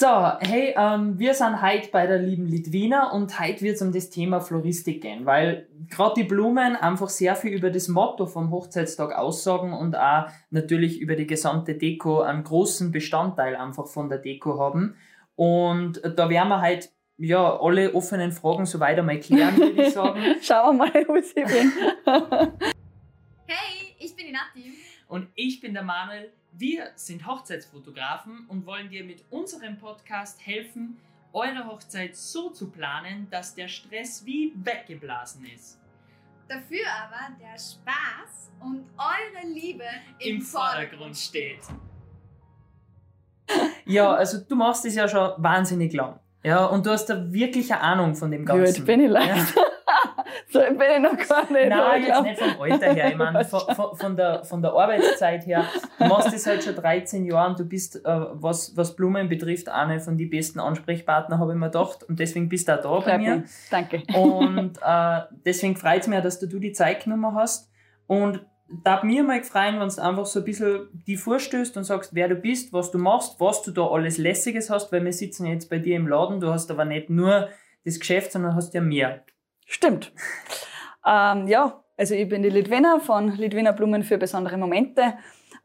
So, hey, ähm, wir sind heute bei der lieben Litwina und heute wird es um das Thema Floristik gehen, weil gerade die Blumen einfach sehr viel über das Motto vom Hochzeitstag aussagen und auch natürlich über die gesamte Deko einen großen Bestandteil einfach von der Deko haben. Und da werden wir halt ja, alle offenen Fragen so weiter mal klären, würde ich sagen. Schauen wir mal, wo ich bin. Hey, ich bin die Nati. Und ich bin der Manuel. Wir sind Hochzeitsfotografen und wollen dir mit unserem Podcast helfen, eure Hochzeit so zu planen, dass der Stress wie weggeblasen ist. Dafür aber der Spaß und eure Liebe im, Im Vordergrund steht. Ja, also du machst es ja schon wahnsinnig lang. Ja, und du hast da wirklich eine Ahnung von dem Ganzen. Gut, bin ich leicht. Ja. so bin ich noch gar nicht. Nein, jetzt nicht vom Alter her. Ich meine, von, von, der, von der Arbeitszeit her. Du machst das halt schon 13 Jahre und du bist, äh, was, was Blumen betrifft, eine von den besten Ansprechpartner, habe ich mir gedacht. Und deswegen bist du auch da bei Freut mir. mich. Danke. Und äh, deswegen freut es mich auch, dass du die Zeit genommen hast. Und da mir mal gefreut, wenn du einfach so ein bisschen die vorstößt und sagst, wer du bist, was du machst, was du da alles Lässiges hast, weil wir sitzen jetzt bei dir im Laden, du hast aber nicht nur das Geschäft, sondern hast ja mehr. Stimmt. Ähm, ja, also ich bin die Litwina von Litwina Blumen für besondere Momente.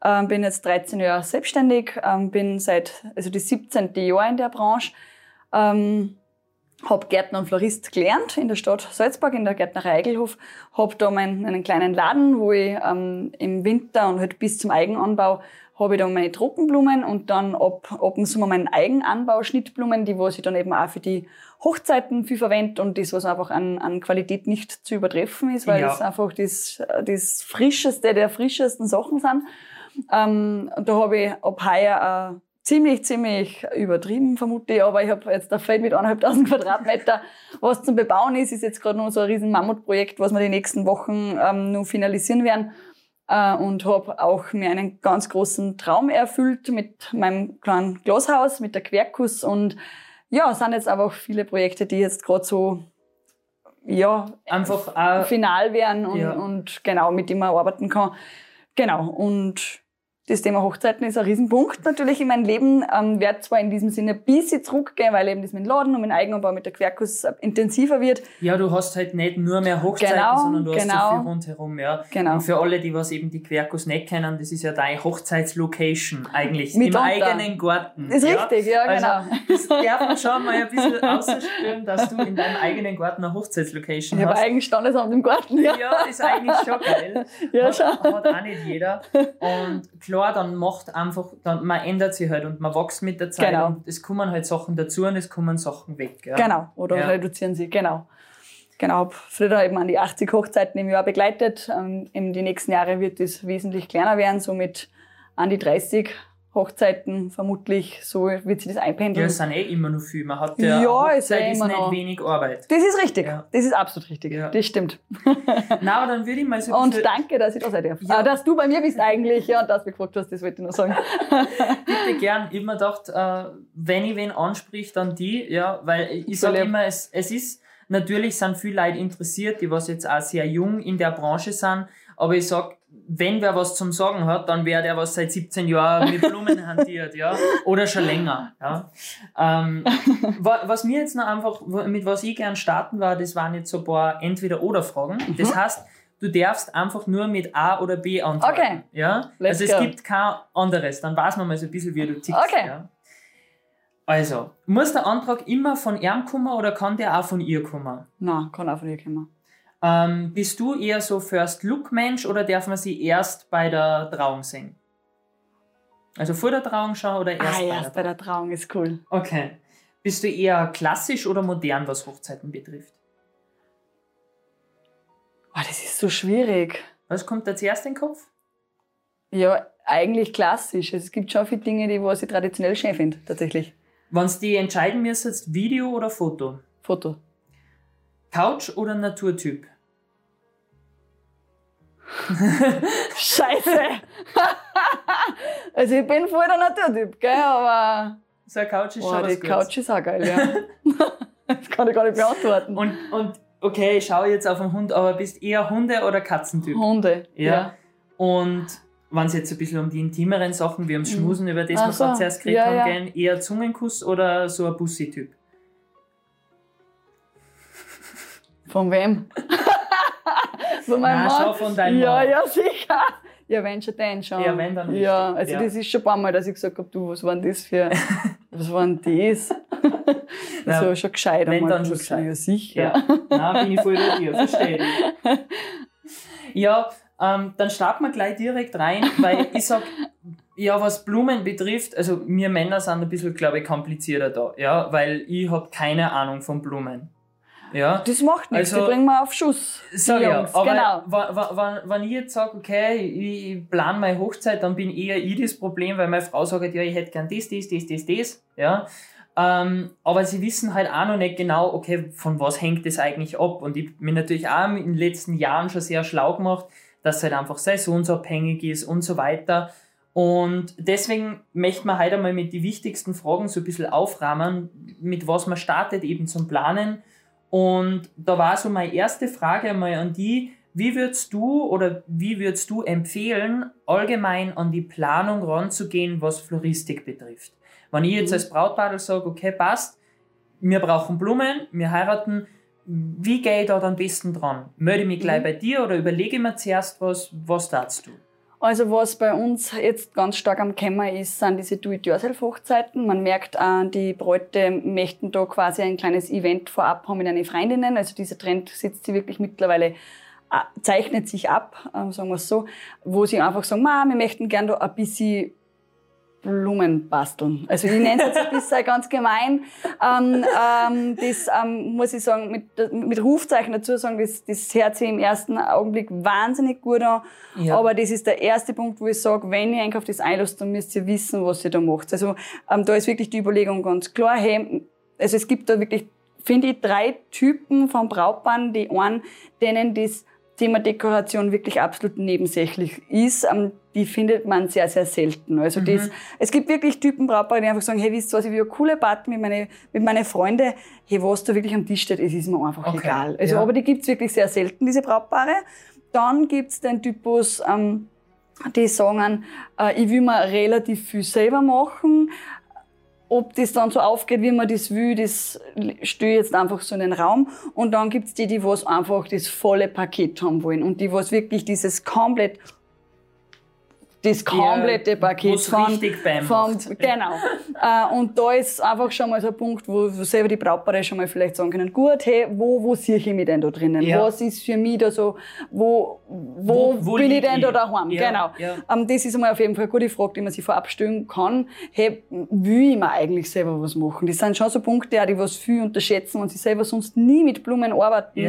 Ähm, bin jetzt 13 Jahre selbstständig, ähm, bin seit also die 17. Jahr in der Branche. Ähm, habe Gärtner und Florist gelernt in der Stadt Salzburg, in der Gärtnerei Eigelhof. Habe da meinen, einen kleinen Laden, wo ich ähm, im Winter und halt bis zum Eigenanbau habe ich dann meine Trockenblumen und dann ab, ab dem Sommer meinen Eigenanbau Schnittblumen, die was ich dann eben auch für die Hochzeiten viel verwende und das, was einfach an, an Qualität nicht zu übertreffen ist, weil Ja. das einfach das, das Frischeste der frischesten Sachen sind. Ähm, und da habe ich ab heuer äh, ziemlich, ziemlich übertrieben, vermute ich, aber ich habe jetzt ein Feld mit 1.500 Quadratmeter, was zum Bebauen ist, ist jetzt gerade noch so ein riesen Mammutprojekt, was wir die nächsten Wochen ähm, noch finalisieren werden. Äh, und habe auch mir einen ganz großen Traum erfüllt mit meinem kleinen Glashaus, mit der Querkus und ja, es sind jetzt aber auch viele Projekte, die jetzt gerade so ja, Einfach final werden und, Ja. und genau, mit dem man arbeiten kann. Genau, und das Thema Hochzeiten ist ein Riesenpunkt natürlich in meinem Leben. Ähm, werde zwar in diesem Sinne ein bisschen zurückgehen, weil eben das mit dem Laden und mit dem Eigenanbau mit der Querkus äh, intensiver wird. ja, du hast halt nicht nur mehr Hochzeiten, Genau, sondern du hast genau. so viel rundherum, ja. Genau. Und für alle, die was eben die Quercus nicht kennen, das ist ja deine Hochzeitslocation eigentlich. Mitunter. Im eigenen Garten. Ist richtig, ja, also, genau. Das darf man schon mal ein bisschen ausspüren, dass du in deinem eigenen Garten eine Hochzeitslocation Ich habe hast. eigenes Standesamt im Garten, ja. Ja, ist eigentlich schon geil. Ja, hat, schon. hat auch nicht jeder. Und klar, dann macht einfach, dann, man ändert sich halt und man wächst mit der Zeit Genau. und es kommen halt Sachen dazu und es kommen Sachen weg. Ja. Genau, oder Ja. reduzieren sie, genau. Genau, habe früher eben an die 80 Hochzeiten im Jahr begleitet. Ähm, in die nächsten Jahre wird es wesentlich kleiner werden, so mit an die 30 Hochzeiten vermutlich, so wird sich das Ja, einpendeln. es sind eh immer noch viel. Man hat ja, Ja, ist ja Hochzeit ist immer nicht noch. wenig Arbeit. Das ist richtig, Ja. das ist absolut richtig, Ja. das stimmt. Na, aber dann würde ich mal so Und danke, dass ich da sein darf. Ja. Ah, dass du bei mir bist eigentlich, ja, und dass du mich gefragt hast, das wollte ich nur sagen. bitte gern. Ich hab mir gedacht, äh, wenn ich wen anspricht, dann die, ja, weil ich sage immer, es, es ist, natürlich sind viele Leute interessiert, die was jetzt auch sehr jung in der Branche sind, aber ich sag, wenn wer was zum Sagen hat, dann wäre der, was seit 17 Jahren mit Blumen hantiert, ja, oder schon länger, ja. Ähm, wa- was mir jetzt noch einfach, mit was ich gern starten war, das waren jetzt so ein paar Entweder-Oder-Fragen. Das Mhm. heißt, du darfst einfach nur mit A oder B antworten. Okay. Ja? Let's also es go. gibt kein anderes. Dann weiß man mal so ein bisschen, wie du tickst. Okay. Ja? Also, muss der Antrag immer von ihm kommen oder kann der auch von ihr kommen? Na, kann auch von dir kommen. Ähm, bist du eher so First-Look-Mensch oder darf man sie erst bei der Trauung sehen? Also vor der Trauung schauen oder erst ah, bei erst bei der der Trauung ist cool. Okay. Bist du eher klassisch oder modern, was Hochzeiten betrifft? Oh, das ist so schwierig. Was kommt da zuerst in den Kopf? Ja, eigentlich klassisch. Also es gibt schon viele Dinge, die was ich traditionell schön finde, tatsächlich. Wenn du die entscheiden müsstest, Video oder Foto? Foto. Couch oder Naturtyp? Scheiße! also ich bin voll der Naturtyp, gell? Aber So eine Couch ist boah, schon was die Gutes. Couch ist auch geil, ja. das kann ich gar nicht beantworten. Und, und okay, ich schaue jetzt auf den Hund, aber bist eher Hunde- oder Katzentyp? Hunde. Ja. Und wenn es jetzt ein bisschen um die intimeren Sachen wie ums Schmusen, über das Ach wir so. gerade zuerst geredet Ja, haben, ja. gehen, eher Zungenkuss oder so ein Bussi-Typ? Von wem? von meinem Nein, Mann? schon von deinem Ja, Mann. ja, sicher. Ja, wenn schon, dann schon. Ja, wenn, dann Ja, also Ja. das ist schon ein paar Mal, dass ich gesagt habe, du, was war denn das für, was war denn das? Ja, so schon gescheit wenn, einmal dann schon gescheit. Ja, sicher. Ja, Nein, bin ich voll bei dir, verstehe. Ja, ähm, dann starten wir gleich direkt rein, weil ich sag, ja, was Blumen betrifft, also wir Männer sind ein bisschen, glaube ich, komplizierter da, ja, weil ich habe keine Ahnung von Blumen. Ja, Das macht nichts, Also- die bringen wir auf Schuss. die Sag ja, Jungs, aber genau. wenn, wenn ich jetzt sage, okay, ich, plane meine Hochzeit, dann bin eher ich das Problem, weil meine Frau sagt, ja, ich hätte gern das, das, das, das, das, ja. Ähm, aber sie wissen halt auch noch nicht genau, okay, von was hängt das eigentlich ab. Und ich bin natürlich auch in den letzten Jahren schon sehr schlau gemacht, dass es halt einfach saisonsabhängig ist und so weiter. Und deswegen möchten wir heute einmal mit die wichtigsten Fragen so ein bisschen aufrahmen, mit was man startet eben zum Planen. Und da war so meine erste Frage einmal an die, wie würdest du oder wie würdest du empfehlen, allgemein an die Planung ranzugehen, was Floristik betrifft? Wenn ich jetzt Mhm. als Brautpaar sage, okay, passt, wir brauchen Blumen, wir heiraten, wie gehe ich da am besten dran? Melde ich mich gleich Mhm. bei dir oder überlege mir zuerst was, was darfst du? Also was bei uns jetzt ganz stark am Kämmer ist, sind diese Do-it-yourself-Hochzeiten. Man merkt, äh, die Bräute möchten da quasi ein kleines Event vorab haben mit ihren Freundinnen. Also dieser Trend sitzt sie wirklich mittlerweile, äh, zeichnet sich ab, äh, sagen wir es so, wo sie einfach sagen, wir möchten gern da ein bisschen Blumen basteln. Also ich nenne es jetzt ein bisschen ganz gemein. Ähm, ähm, das ähm, muss ich sagen, mit, mit Rufzeichen dazu sagen, das, das hört sich im ersten Augenblick wahnsinnig gut an. Ja. Aber das ist der erste Punkt, wo ich sage, wenn ihr eigentlich auf das einlasst, dann müsst ihr wissen, was ihr da macht. Also ähm, da ist wirklich die Überlegung ganz klar, hey, also es gibt da wirklich, finde ich, drei Typen von Brautpaaren, die einen, denen das Thema Dekoration wirklich absolut nebensächlich ist, ähm, die findet man sehr, sehr selten. Also Mhm. das, es gibt wirklich Typen Brautpaare, die einfach sagen, hey, wisst ihr was, ich will eine coole Party mit meinen mit meine Freunden. Hey, was da wirklich am Tisch steht, es ist mir einfach Okay, egal. Also, ja. aber die gibt's wirklich sehr selten, diese Brautpaare. Dann gibt's den Typus, ähm, die sagen, äh, ich will mir relativ viel selber machen. Ob das dann so aufgeht, wie man das will, das stehe jetzt einfach so in den Raum. Und dann gibt's die, die was einfach das volle Paket haben wollen und die was wirklich dieses komplett das komplette Paket von, vom, macht. genau. äh, und da ist einfach schon mal so ein Punkt, wo, selber die Brautpaare schon mal vielleicht sagen können, gut, hey, wo, wo sehe ich mich denn da drinnen? Ja. Was ist für mich da so, wo, wo, Wo- wo bin ich denn da ich? daheim? Ja, Genau. ja. Ähm, das ist einmal auf jeden Fall eine gute Frage, die man sich vorab stellen kann. Hey, will ich mir eigentlich selber was machen? Das sind schon so Punkte, die was viel unterschätzen und sie selber sonst nie mit Blumen arbeiten.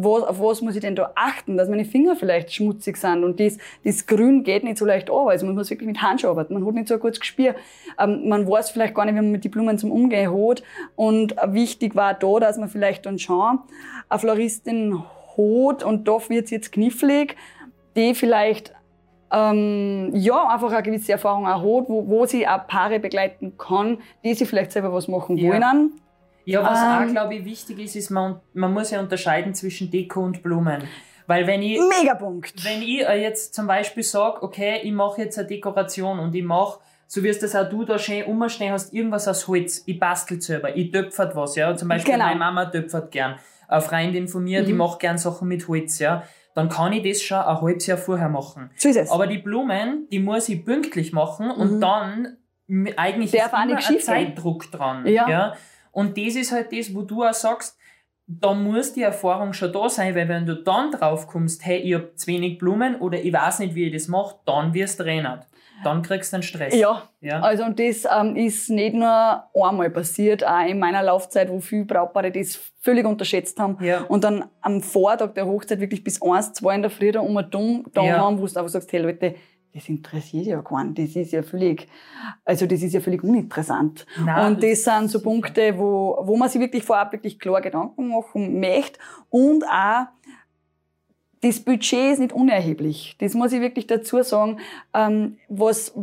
Was, auf was muss ich denn da achten, dass meine Finger vielleicht schmutzig sind und das, das Grün geht nicht so leicht an, also man muss wirklich mit Handschuhen arbeiten, man hat nicht so ein gutes Gespür. Ähm, man weiß vielleicht gar nicht, wie man mit den Blumen zum Umgehen hat und wichtig war da, dass man vielleicht dann schon eine Floristin hat und da wird jetzt knifflig, die vielleicht ähm, ja, einfach eine gewisse Erfahrung auch hat, wo, wo sie auch Paare begleiten kann, die sie vielleicht selber was machen wollen. Ja, was auch, Ähm, glaube ich, wichtig ist, ist, man, man muss ja unterscheiden zwischen Deko und Blumen. Weil wenn ich, Megapunkt. wenn ich äh, jetzt zum Beispiel sage, okay, ich mache jetzt eine Dekoration und ich mache, so wie es das auch du da schön umstehen hast, irgendwas aus Holz, ich bastel selber, ich töpfert was, ja. Zum Beispiel Genau. meine Mama töpfert gern. Eine Freundin von mir, die Mhm. macht gern Sachen mit Holz, ja. Dann kann ich das schon ein halbes Jahr vorher machen. So ist es. Aber die Blumen, die muss ich pünktlich machen und Mhm. dann m- eigentlich Darf ist auch immer ein. Zeitdruck dran. Ja. Und das ist halt das, wo du auch sagst, da muss die Erfahrung schon da sein, weil wenn du dann drauf kommst, hey, ich hab zu wenig Blumen oder ich weiß nicht, wie ich das mache, dann wirst du rennen. Dann kriegst du einen Stress. ja, ja. also und das ähm, ist nicht nur einmal passiert, auch in meiner Laufzeit, wo viele Brautpaare das völlig unterschätzt haben. Ja. Und dann am Vortag der Hochzeit wirklich bis eins, zwei in der Früh da um und dumm da Ja. haben, wo du einfach sagst, hey Leute, das interessiert ja keinen. Das ist ja völlig, also das ist ja völlig uninteressant. Nein, und das sind so Punkte, wo, wo man sich wirklich vorab wirklich klar Gedanken machen möchte und auch das Budget ist nicht unerheblich. Das muss ich wirklich dazu sagen. Ähm, was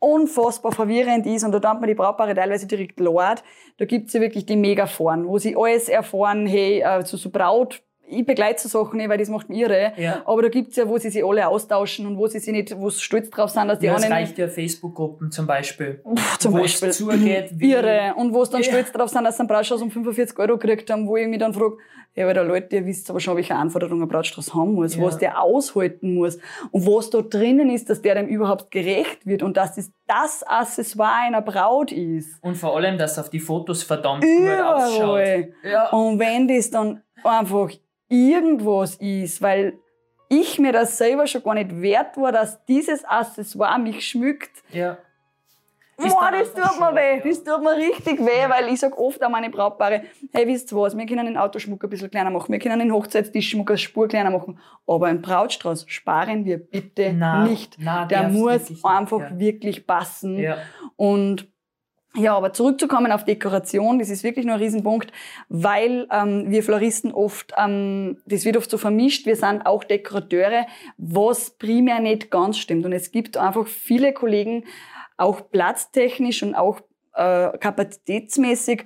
unfassbar verwirrend ist, und da tut man die Brautpaare teilweise direkt leid, da gibt's ja wirklich die Megaforen, wo sie alles erfahren, hey, also so Braut ich begleite so Sachen nicht, weil das macht mich irre. Ja. Aber da gibt's ja, wo sie sich alle austauschen und wo sie sich nicht, wo sie stolz drauf sind, dass die Ja, es anderen reicht ja Facebook-Gruppen zum Beispiel. Pff, zum wo Beispiel. es zugeht, wie- Irre. Und wo es dann Ja. stolz drauf sind, dass sie einen Brautstrauß um 45 Euro gekriegt haben, wo ich mich dann frage, ja, weil der Leute, ihr wisst aber schon, welche Anforderungen ein Brautstrauß haben muss, Ja. was der aushalten muss und was da drinnen ist, dass der dem überhaupt gerecht wird und dass das das Accessoire einer Braut ist. Und vor allem, dass auf die Fotos verdammt gut ausschaut. Überall. Ja. Und wenn das dann einfach irgendwas ist, weil ich mir das selber schon gar nicht wert war, dass dieses Accessoire mich schmückt, ja. Boah, das tut mir weh, ja. das tut mir richtig weh, weil ich sag oft an meine Brautpaare, hey, wisst ihr was, wir können den Autoschmuck ein bisschen kleiner machen, wir können den Hochzeitstischschmuck eine Spur kleiner machen, aber einen Brautstrauß sparen wir bitte Na, nicht. na, Der muss wirklich einfach ja. wirklich passen. Ja. Und ja, aber zurückzukommen auf Dekoration, das ist wirklich nur ein Riesenpunkt, weil ähm, wir Floristen oft, ähm, das wird oft so vermischt, wir sind auch Dekorateure, was primär nicht ganz stimmt. Und es gibt einfach viele Kollegen, auch platztechnisch und auch äh, kapazitätsmäßig,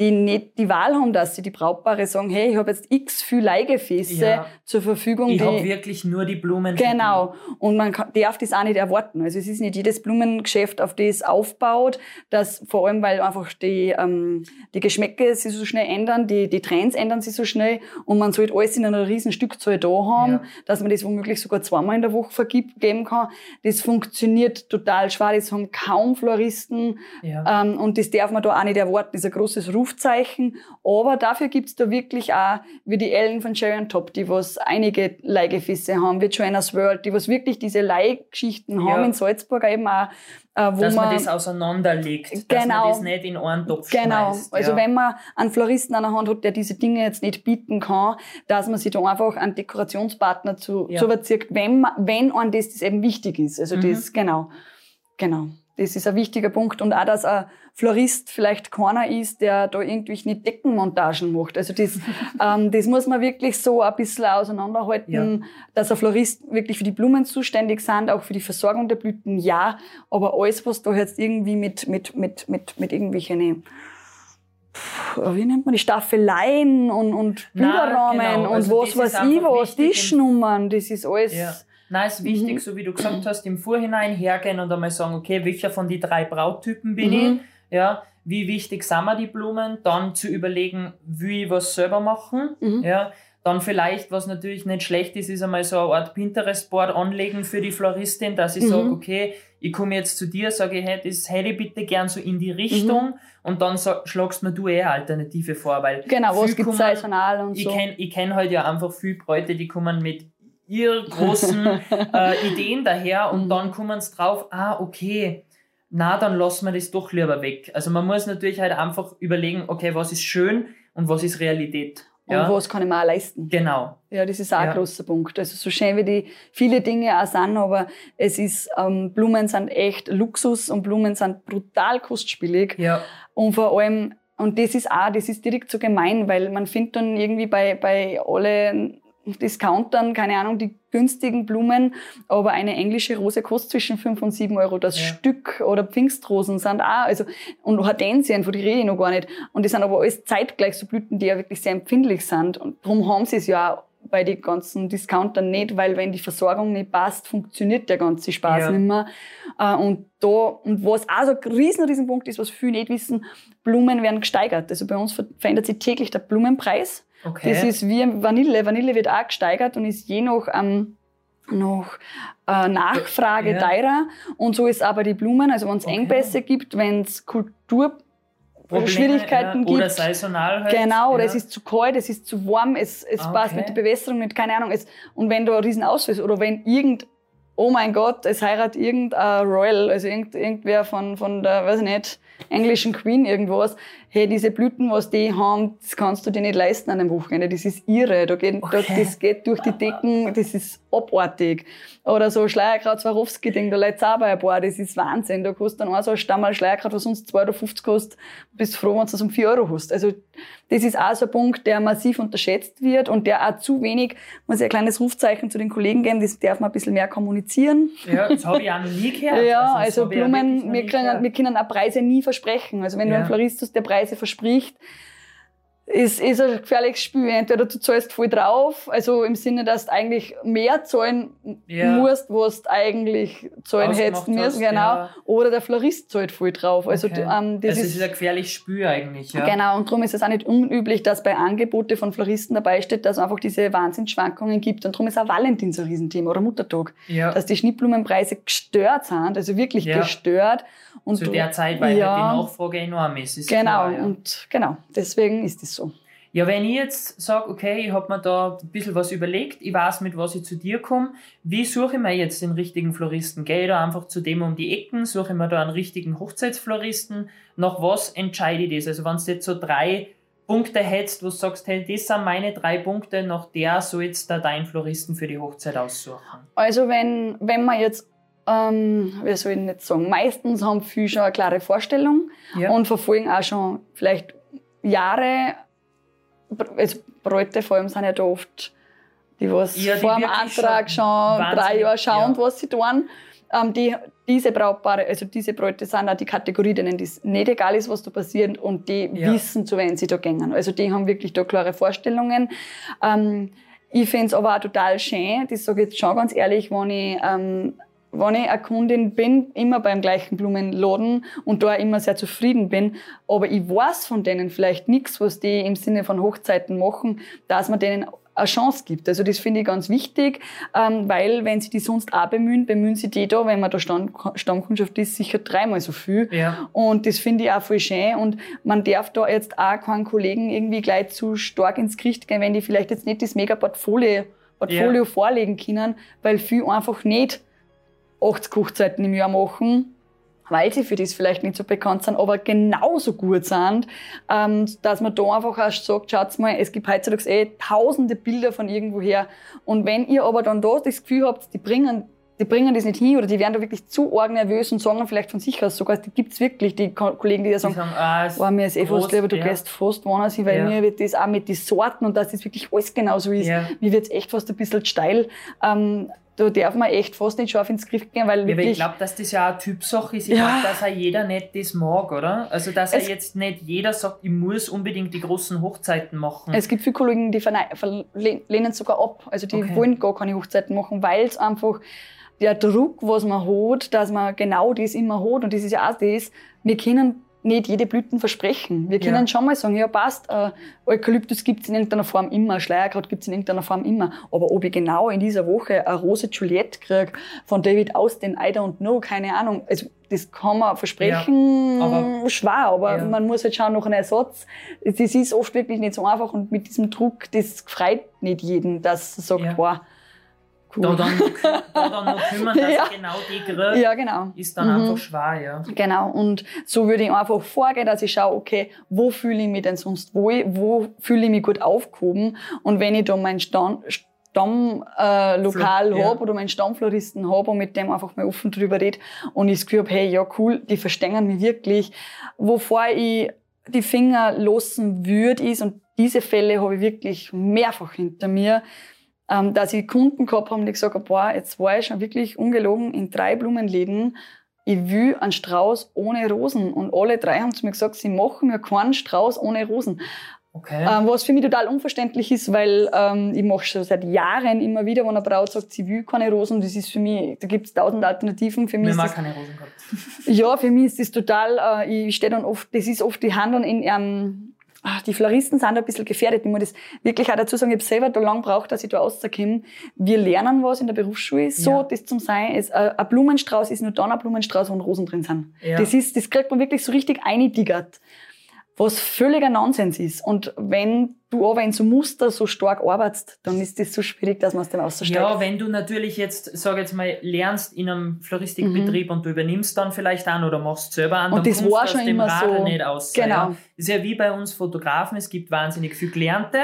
die nicht die Wahl haben, dass sie die Brautpaare sagen, hey, ich habe jetzt x viel Leihgefäße Ja. zur Verfügung. Ich habe wirklich nur die Blumen. Genau. Und man kann, darf das auch nicht erwarten. Also es ist nicht jedes Blumengeschäft, auf das aufbaut, dass vor allem, weil einfach die, ähm, die Geschmäcke sich so schnell ändern, die, die Trends ändern sich so schnell und man sollte alles in einer riesen Stückzahl da haben, Ja. dass man das womöglich sogar zweimal in der Woche vergibt, geben kann. Das funktioniert total schwer. Das haben kaum Floristen. Ja. Ähm, und das darf man da auch nicht erwarten. Das ist ein großes Rufzeichen. Aber dafür gibt's da wirklich auch, wie die Ellen von Cherry on Top, die was einige Leihgefäße haben, wie Joanna's World, die was wirklich diese Leihgeschichten Ja. haben in Salzburg eben auch, äh, wo dass man, man, das auseinanderlegt, dass Genau. man das nicht in einen Topf Genau. schmeißt. Also ja. wenn man einen Floristen an der Hand hat, der diese Dinge jetzt nicht bieten kann, dass man sich da einfach einen Dekorationspartner zu, Ja. zu überzieht, wenn man, wenn einem das, das eben wichtig ist. Also Mhm. das, genau. Genau. Das ist ein wichtiger Punkt. Und auch, dass ein Florist vielleicht keiner ist, der da irgendwie nicht Deckenmontagen macht. Also das, ähm, das muss man wirklich so ein bisschen auseinanderhalten, dass ein Florist wirklich für die Blumen zuständig sind, auch für die Versorgung der Blüten, ja. Aber alles, was da jetzt irgendwie mit, mit, mit, mit, mit irgendwelchen pff, wie nennt man die Staffeleien und, und Na, Bilderrahmen genau. und Also was das ist weiß ich was, Tischnummern, das ist alles. Ja. Nein, ist wichtig, Mhm. so wie du gesagt hast, im Vorhinein hergehen und einmal sagen, okay, welcher von die drei Brauttypen bin Mhm. ich? Ja, wie wichtig sind mir die Blumen? Dann zu überlegen, will ich was selber machen? Mhm. Ja, dann vielleicht, was natürlich nicht schlecht ist, ist einmal so eine Art Pinterest-Board anlegen für die Floristin, dass ich Mhm. sage, okay, ich komme jetzt zu dir, sage, hey, das hätte ich bitte gern so in die Richtung und dann sag, schlagst mir du eh eine Alternative vor, weil Mhm. Genau, was kommen- saisonal und ich so. kenn ich kenn halt ja einfach viele Bräute, die kommen mit ihr großen äh, Ideen daher und Mhm. dann kommen sie drauf, ah, okay, na, dann lassen wir das doch lieber weg. Also man muss natürlich halt einfach überlegen, okay, was ist schön und was ist Realität. Und Ja, was kann ich mir auch leisten? genau. Ja, das ist auch Ja. ein großer Punkt. Also so schön wie die viele Dinge auch sind, aber es ist, ähm, Blumen sind echt Luxus und Blumen sind brutal kostspielig. Ja, Und vor allem, und das ist auch, das ist direkt so gemein, weil man findet dann irgendwie bei, bei alle Discountern, keine Ahnung, die günstigen Blumen, aber eine englische Rose kostet zwischen 5 und 7 Euro das Ja. Stück oder Pfingstrosen sind auch, also, und Hortensien, von die rede ich noch gar nicht. Und die sind aber alles zeitgleich so Blüten, die ja wirklich sehr empfindlich sind. Und darum haben sie es ja auch bei den ganzen Discountern nicht, weil wenn die Versorgung nicht passt, funktioniert der ganze Spaß Ja. nicht mehr. Äh, Und da, und was auch so ein riesen, riesen Punkt ist, was viele nicht wissen, Blumen werden gesteigert. Also bei uns ver- verändert sich täglich der Blumenpreis. Okay. Das ist wie Vanille. Vanille wird auch gesteigert und ist je nach, ähm, nach äh, Nachfrage Ja. teurer. Und so ist aber die Blumen, also wenn es Okay. Engpässe gibt, wenn es Probleme, Kulturschwierigkeiten ja, Oder gibt. saisonal halt. Genau, oder ja. es ist zu kalt, es ist zu warm, es, es Ah, passt okay. mit der Bewässerung nicht, keine Ahnung. Es, und wenn da ein riesen Ausfall ist, oder wenn irgend, oh mein Gott, es heiratet irgendein Royal, also irgend, irgendwer von, von der, weiß ich nicht, englischen Queen irgendwas, hey, diese Blüten, was die haben, das kannst du dir nicht leisten an einem Wochenende. Das ist irre. Da geht, da, Okay. das geht durch die Decken, das ist abartig. Oder so Schleierkraut Swarovski-Ding, da leidt's auch bei ein paar, das ist Wahnsinn. Da kostet dann auch so ein Stammerl Schleierkraut, was sonst 2,50 Euro kostet, bist froh, wenn du das um 4 Euro hast. Also, das ist auch so ein Punkt, der massiv unterschätzt wird und der auch zu wenig, muss ich ein kleines Rufzeichen zu den Kollegen geben, das darf man ein bisschen mehr kommunizieren. Ja, das habe ich auch noch nie gehört. Ja, also, wirklich Blumen, wir können, wir können auch Preise nie versprechen. Also wenn du Ja. einem Florist hast, der Preise verspricht, ist, ist ein gefährliches Spiel. Entweder du zahlst voll drauf, also im Sinne, dass du eigentlich mehr zahlen Ja. musst, was du eigentlich zahlen Ausgemacht hättest müssen, hast, genau. ja. Oder der Florist zahlt voll drauf. Also Okay. ähm, das also ist, ist ein gefährliches Spiel eigentlich, ja. Genau, und darum ist es auch nicht unüblich, dass bei Angebote von Floristen dabei steht, dass es einfach diese Wahnsinnsschwankungen gibt. Und darum ist auch Valentin so ein Riesenthema oder Muttertag. Ja. Dass die Schnittblumenpreise gestört sind, also wirklich gestört. Und Zu du- der Zeit, weil ja, halt die Nachfrage enorm ist. ist Genau, klar, ja. und genau, deswegen ist es so. Ja, wenn ich jetzt sage, okay, ich habe mir da ein bisschen was überlegt, ich weiß, mit was ich zu dir komme, wie suche ich mir jetzt den richtigen Floristen? Gehe ich da einfach zu dem um die Ecken, suche ich mir da einen richtigen Hochzeitsfloristen? Nach was entscheide ich das? Also wenn du jetzt so drei Punkte hättest, wo du sagst, hey, das sind meine drei Punkte, nach der soll jetzt da dein Floristen für die Hochzeit aussuchen. Also wenn, wenn man jetzt, ähm, wie soll ich nicht sagen, meistens haben viele schon eine klare Vorstellung Ja. und verfolgen auch schon vielleicht Jahre, also Bräute vor allem sind ja da oft, die was Ja, die vor dem Antrag schon, schon drei Jahre schauen, ja. was sie tun. Ähm, die, diese Brautpaare, also diese Bräute sind auch die Kategorie, denen das nicht egal ist, was da passiert und die Ja. wissen, zu wen sie da gehen. Also die haben wirklich da klare Vorstellungen. Ähm, ich finde es aber auch total schön, das sage ich jetzt schon ganz ehrlich, wenn ich, ähm, wenn ich eine Kundin bin, immer beim gleichen Blumenladen und da immer sehr zufrieden bin, aber ich weiß von denen vielleicht nichts, was die im Sinne von Hochzeiten machen, dass man denen eine Chance gibt. Also das finde ich ganz wichtig, ähm, weil wenn sie die sonst auch bemühen, bemühen sie die da, wenn man da Stamm Stammkundschaft ist, sicher dreimal so viel. Ja. Und das finde ich auch voll schön. Und man darf da jetzt auch keinen Kollegen irgendwie gleich zu stark ins Gericht gehen, wenn die vielleicht jetzt nicht das Mega-Portfolio Portfolio vorlegen können, weil viele einfach nicht 80 Hochzeiten im Jahr machen, weil sie für das vielleicht nicht so bekannt sind, aber genauso gut sind, ähm, dass man da einfach auch sagt, schaut mal, es gibt heutzutage eh tausende Bilder von irgendwoher. Und wenn ihr aber dann da das Gefühl habt, die bringen die bringen das nicht hin oder die werden da wirklich zu arg nervös und sagen vielleicht von sich aus sogar, die gibt's wirklich, die Ko- Kollegen, die da Die sagen, sagen, ah, Boah, mir ist eh fast lieber, du ja. gehst fast woanders hin, weil Ja. mir wird das auch mit den Sorten und dass das wirklich alles genauso ist. Ja. Mir wird's echt fast ein bisschen steil. Ähm, da darf man echt fast nicht scharf ins Griff gehen, weil Ja, aber ich wirklich. glaube, dass das ja eine Typsache ist. Ich Ja. glaube, dass auch jeder nicht das mag, oder? Also, dass er jetzt nicht jeder sagt, ich muss unbedingt die großen Hochzeiten machen. Es gibt viele Kollegen, die lehnen sogar ab. Also die Okay. wollen gar keine Hochzeiten machen, weil es einfach der Druck, was man hat, dass man genau das immer hat, und das ist ja auch das, wir können nicht jede Blüten versprechen. Wir können Ja. schon mal sagen, ja passt, äh, Eukalyptus gibt es in irgendeiner Form immer, Schleierkraut gibt es in irgendeiner Form immer. Aber ob ich genau in dieser Woche eine Rose Juliette kriege von David Austin, I don't know, keine Ahnung. Also das kann man versprechen, Ja, aber- schwer, aber Ja. man muss halt schauen nach einem Ersatz. Das ist oft wirklich nicht so einfach und mit diesem Druck, das freut nicht jeden, dass er sagt, Ja. boah, cool. da, dann, da dann noch kümmern, dass Ja. genau die kriegt, ja, genau. ist dann Mhm. einfach schwer, ja. Genau, und so würde ich einfach vorgehen, dass ich schaue, okay, wo fühle ich mich denn sonst wohl, wo fühle ich mich gut aufgehoben und wenn ich da mein Stamm, Stammlokal äh, ja. hab oder meinen Stammfloristen hab und mit dem einfach mal offen drüber red und ich das Gefühl hab, hey, ja cool, die verstehen mich wirklich. Wovor ich die Finger losen würde ist, und diese Fälle habe ich wirklich mehrfach hinter mir, ähm, dass ich Kunden gehabt haben, die gesagt haben, boah, jetzt war ich schon wirklich ungelogen in drei Blumenläden, ich will einen Strauß ohne Rosen. Und alle drei haben zu mir gesagt, sie machen mir keinen Strauß ohne Rosen. Okay. Ähm, was für mich total unverständlich ist, weil ähm, ich mache schon seit Jahren immer wieder, wenn eine Braut sagt, sie will keine Rosen, das ist für mich, da gibt es tausend Alternativen. Für mich das auch keine Rosen gehabt. ja, für mich ist das total, äh, ich stehe dann oft, das ist oft die Hand in ähm, die Floristen sind da ein bisschen gefährdet. Ich muss das wirklich auch dazu sagen, ich habe selber da lang braucht, dass ich da rauskomme. Wir lernen was in der Berufsschule, so Ja. das zum Sein. Es, äh, ein Blumenstrauß ist nur dann ein Blumenstrauß, wo Rosen drin sind. Ja. Das, ist, das kriegt man wirklich so richtig eingedigert. Was völliger Nonsens ist. Und wenn du aber in so Muster so stark arbeitest, dann ist das so schwierig, dass man aus dem aussteigt. Ja, wenn du natürlich jetzt, sag jetzt mal, lernst in einem Floristikbetrieb und du übernimmst dann vielleicht an oder machst selber an, Mhm. Und dann das kommst war du aus dem immer Radl so. nicht aus. Genau. Ja. Ist ja wie bei uns Fotografen, es gibt wahnsinnig viel Gelernte,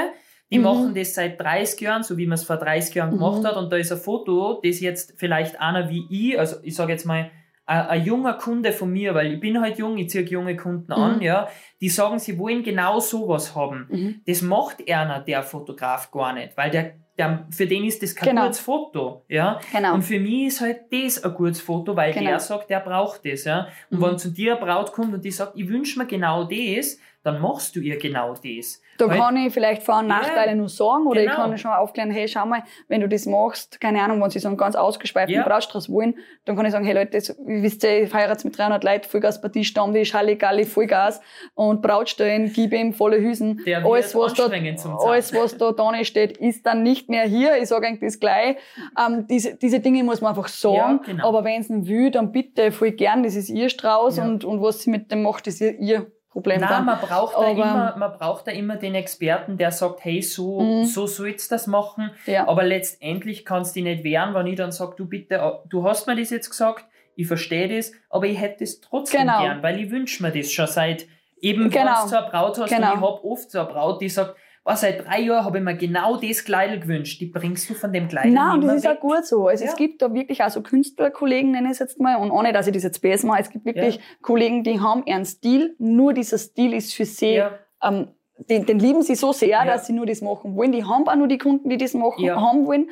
die Mhm. machen das seit 30 Jahren, so wie man es vor 30 Jahren Mhm. gemacht hat und da ist ein Foto, das jetzt vielleicht einer wie ich, also ich sage jetzt mal, ein, junger Kunde von mir, weil ich bin halt jung, ich ziehe junge Kunden an, Mhm. ja, die sagen, sie wollen genau sowas haben. Mhm. Das macht einer, der Fotograf, gar nicht, weil der der, für den ist das kein Genau. gutes Foto, ja. Genau. Und für mich ist halt das ein gutes Foto, weil Genau. der sagt, der braucht das, ja. Und Mhm. wenn zu dir eine Braut kommt und die sagt, ich wünsche mir genau das, dann machst du ihr genau das. Da Weil- kann ich vielleicht Vor- und Ja, Nachteile nur sagen oder ich genau. kann schon aufklären, hey, schau mal, wenn du das machst, keine Ahnung, wenn sie so einen ganz ausgespeiften Ja. Brautstrauß wollen, dann kann ich sagen, hey Leute, das, wisst ihr, ich heirate mit 300 Leuten, Vollgaspartie, Stammtisch, Halligalli, Vollgas und Brautstellen, gib ihm volle Hüsen. Der alles, was da, alles, was da dran steht, ist dann nicht mehr hier. Ich sage eigentlich das gleich. Ähm, diese, diese Dinge muss man einfach sagen. Ja, genau. Aber wenn es will, dann bitte voll gern, das ist ihr Strauß Ja. und, und was sie mit dem macht, ist ihr, ihr Problem Nein, dann. man braucht, da immer, man braucht da immer den Experten, der sagt, hey, so, Mhm. so sollst du das machen. Ja. Aber letztendlich kannst du dich nicht wehren, wenn ich dann sage, du bitte, du hast mir das jetzt gesagt, ich verstehe das, aber ich hätte es trotzdem Genau. gern, weil ich wünsche mir das schon seit, eben Genau. so eine Braut hast Genau. und ich habe oft so eine Braut, die sagt, oh, seit drei Jahren habe ich mir genau das Kleidel gewünscht, die bringst du von dem Kleidel Nein, und das ist weg. auch gut so. Also Ja. es gibt da wirklich auch so Künstlerkollegen, nenne ich es jetzt mal, und ohne, dass ich das jetzt besser mache, es gibt wirklich Ja. Kollegen, die haben ihren Stil, nur dieser Stil ist für sie, Ja. ähm, den, den lieben sie so sehr, Ja. dass sie nur das machen wollen. Die haben auch nur die Kunden, die das machen, Ja. haben wollen.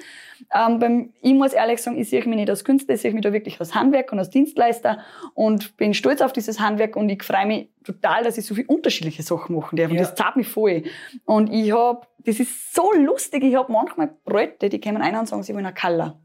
Ähm, beim, ich muss ehrlich sagen, ich sehe mich nicht als Künstler, ich sehe mich da wirklich als Handwerk und als Dienstleister und bin stolz auf dieses Handwerk und ich freue mich total, dass ich so viele unterschiedliche Sachen machen darf. Und Ja. das zahlt mich voll. Und ich habe, das ist so lustig, ich habe manchmal Bräute, die kommen rein und sagen, sie wollen einen Color.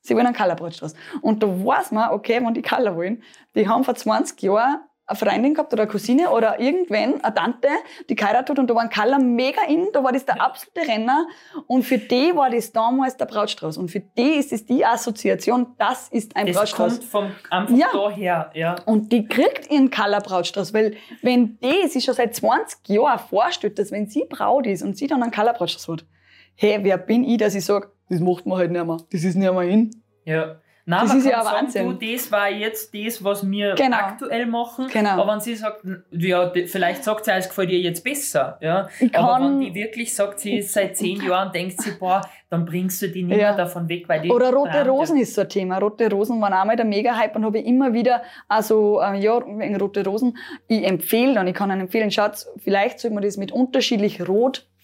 Sie wollen einen Color-Brotstrauß. Und da weiß man, okay, wenn die Color wollen, die haben vor 20 Jahren eine Freundin gehabt oder eine Cousine oder irgendwann eine Tante, die geheiratet hat und da war ein Color mega in, da war das der absolute Renner und für die war das damals der Brautstrauß und für die ist es die Assoziation, das ist ein Das Brautstrauß. kommt vom, einfach Ja. daher, ja. Und die kriegt ihren Color Brautstrauß, weil wenn die sich schon seit 20 Jahren vorstellt, dass wenn sie Braut ist und sie dann einen Color Brautstrauß hat, hey, wer bin ich, dass ich sage, das macht man halt nicht mehr, das ist nicht mehr hin. Ja. Nein, Das ist ja sagen, Wahnsinn. du, das war jetzt das, was wir Genau. aktuell machen. Genau. Aber wenn sie sagt, ja, vielleicht sagt sie, es gefällt ihr jetzt besser. Ja. Ich Aber kann- wenn die wirklich sagt, sie ist seit zehn Jahren, denkt sie, boah, dann bringst du die nicht Ja. mehr davon weg, weil die. Oder rote Rosen ist so ein Thema. Rote Rosen waren auch mal der Mega-Hype und habe ich immer wieder, also ja, wegen rote Rosen, ich empfehle und ich kann Ihnen empfehlen, schaut, vielleicht sollte man das mit unterschiedlich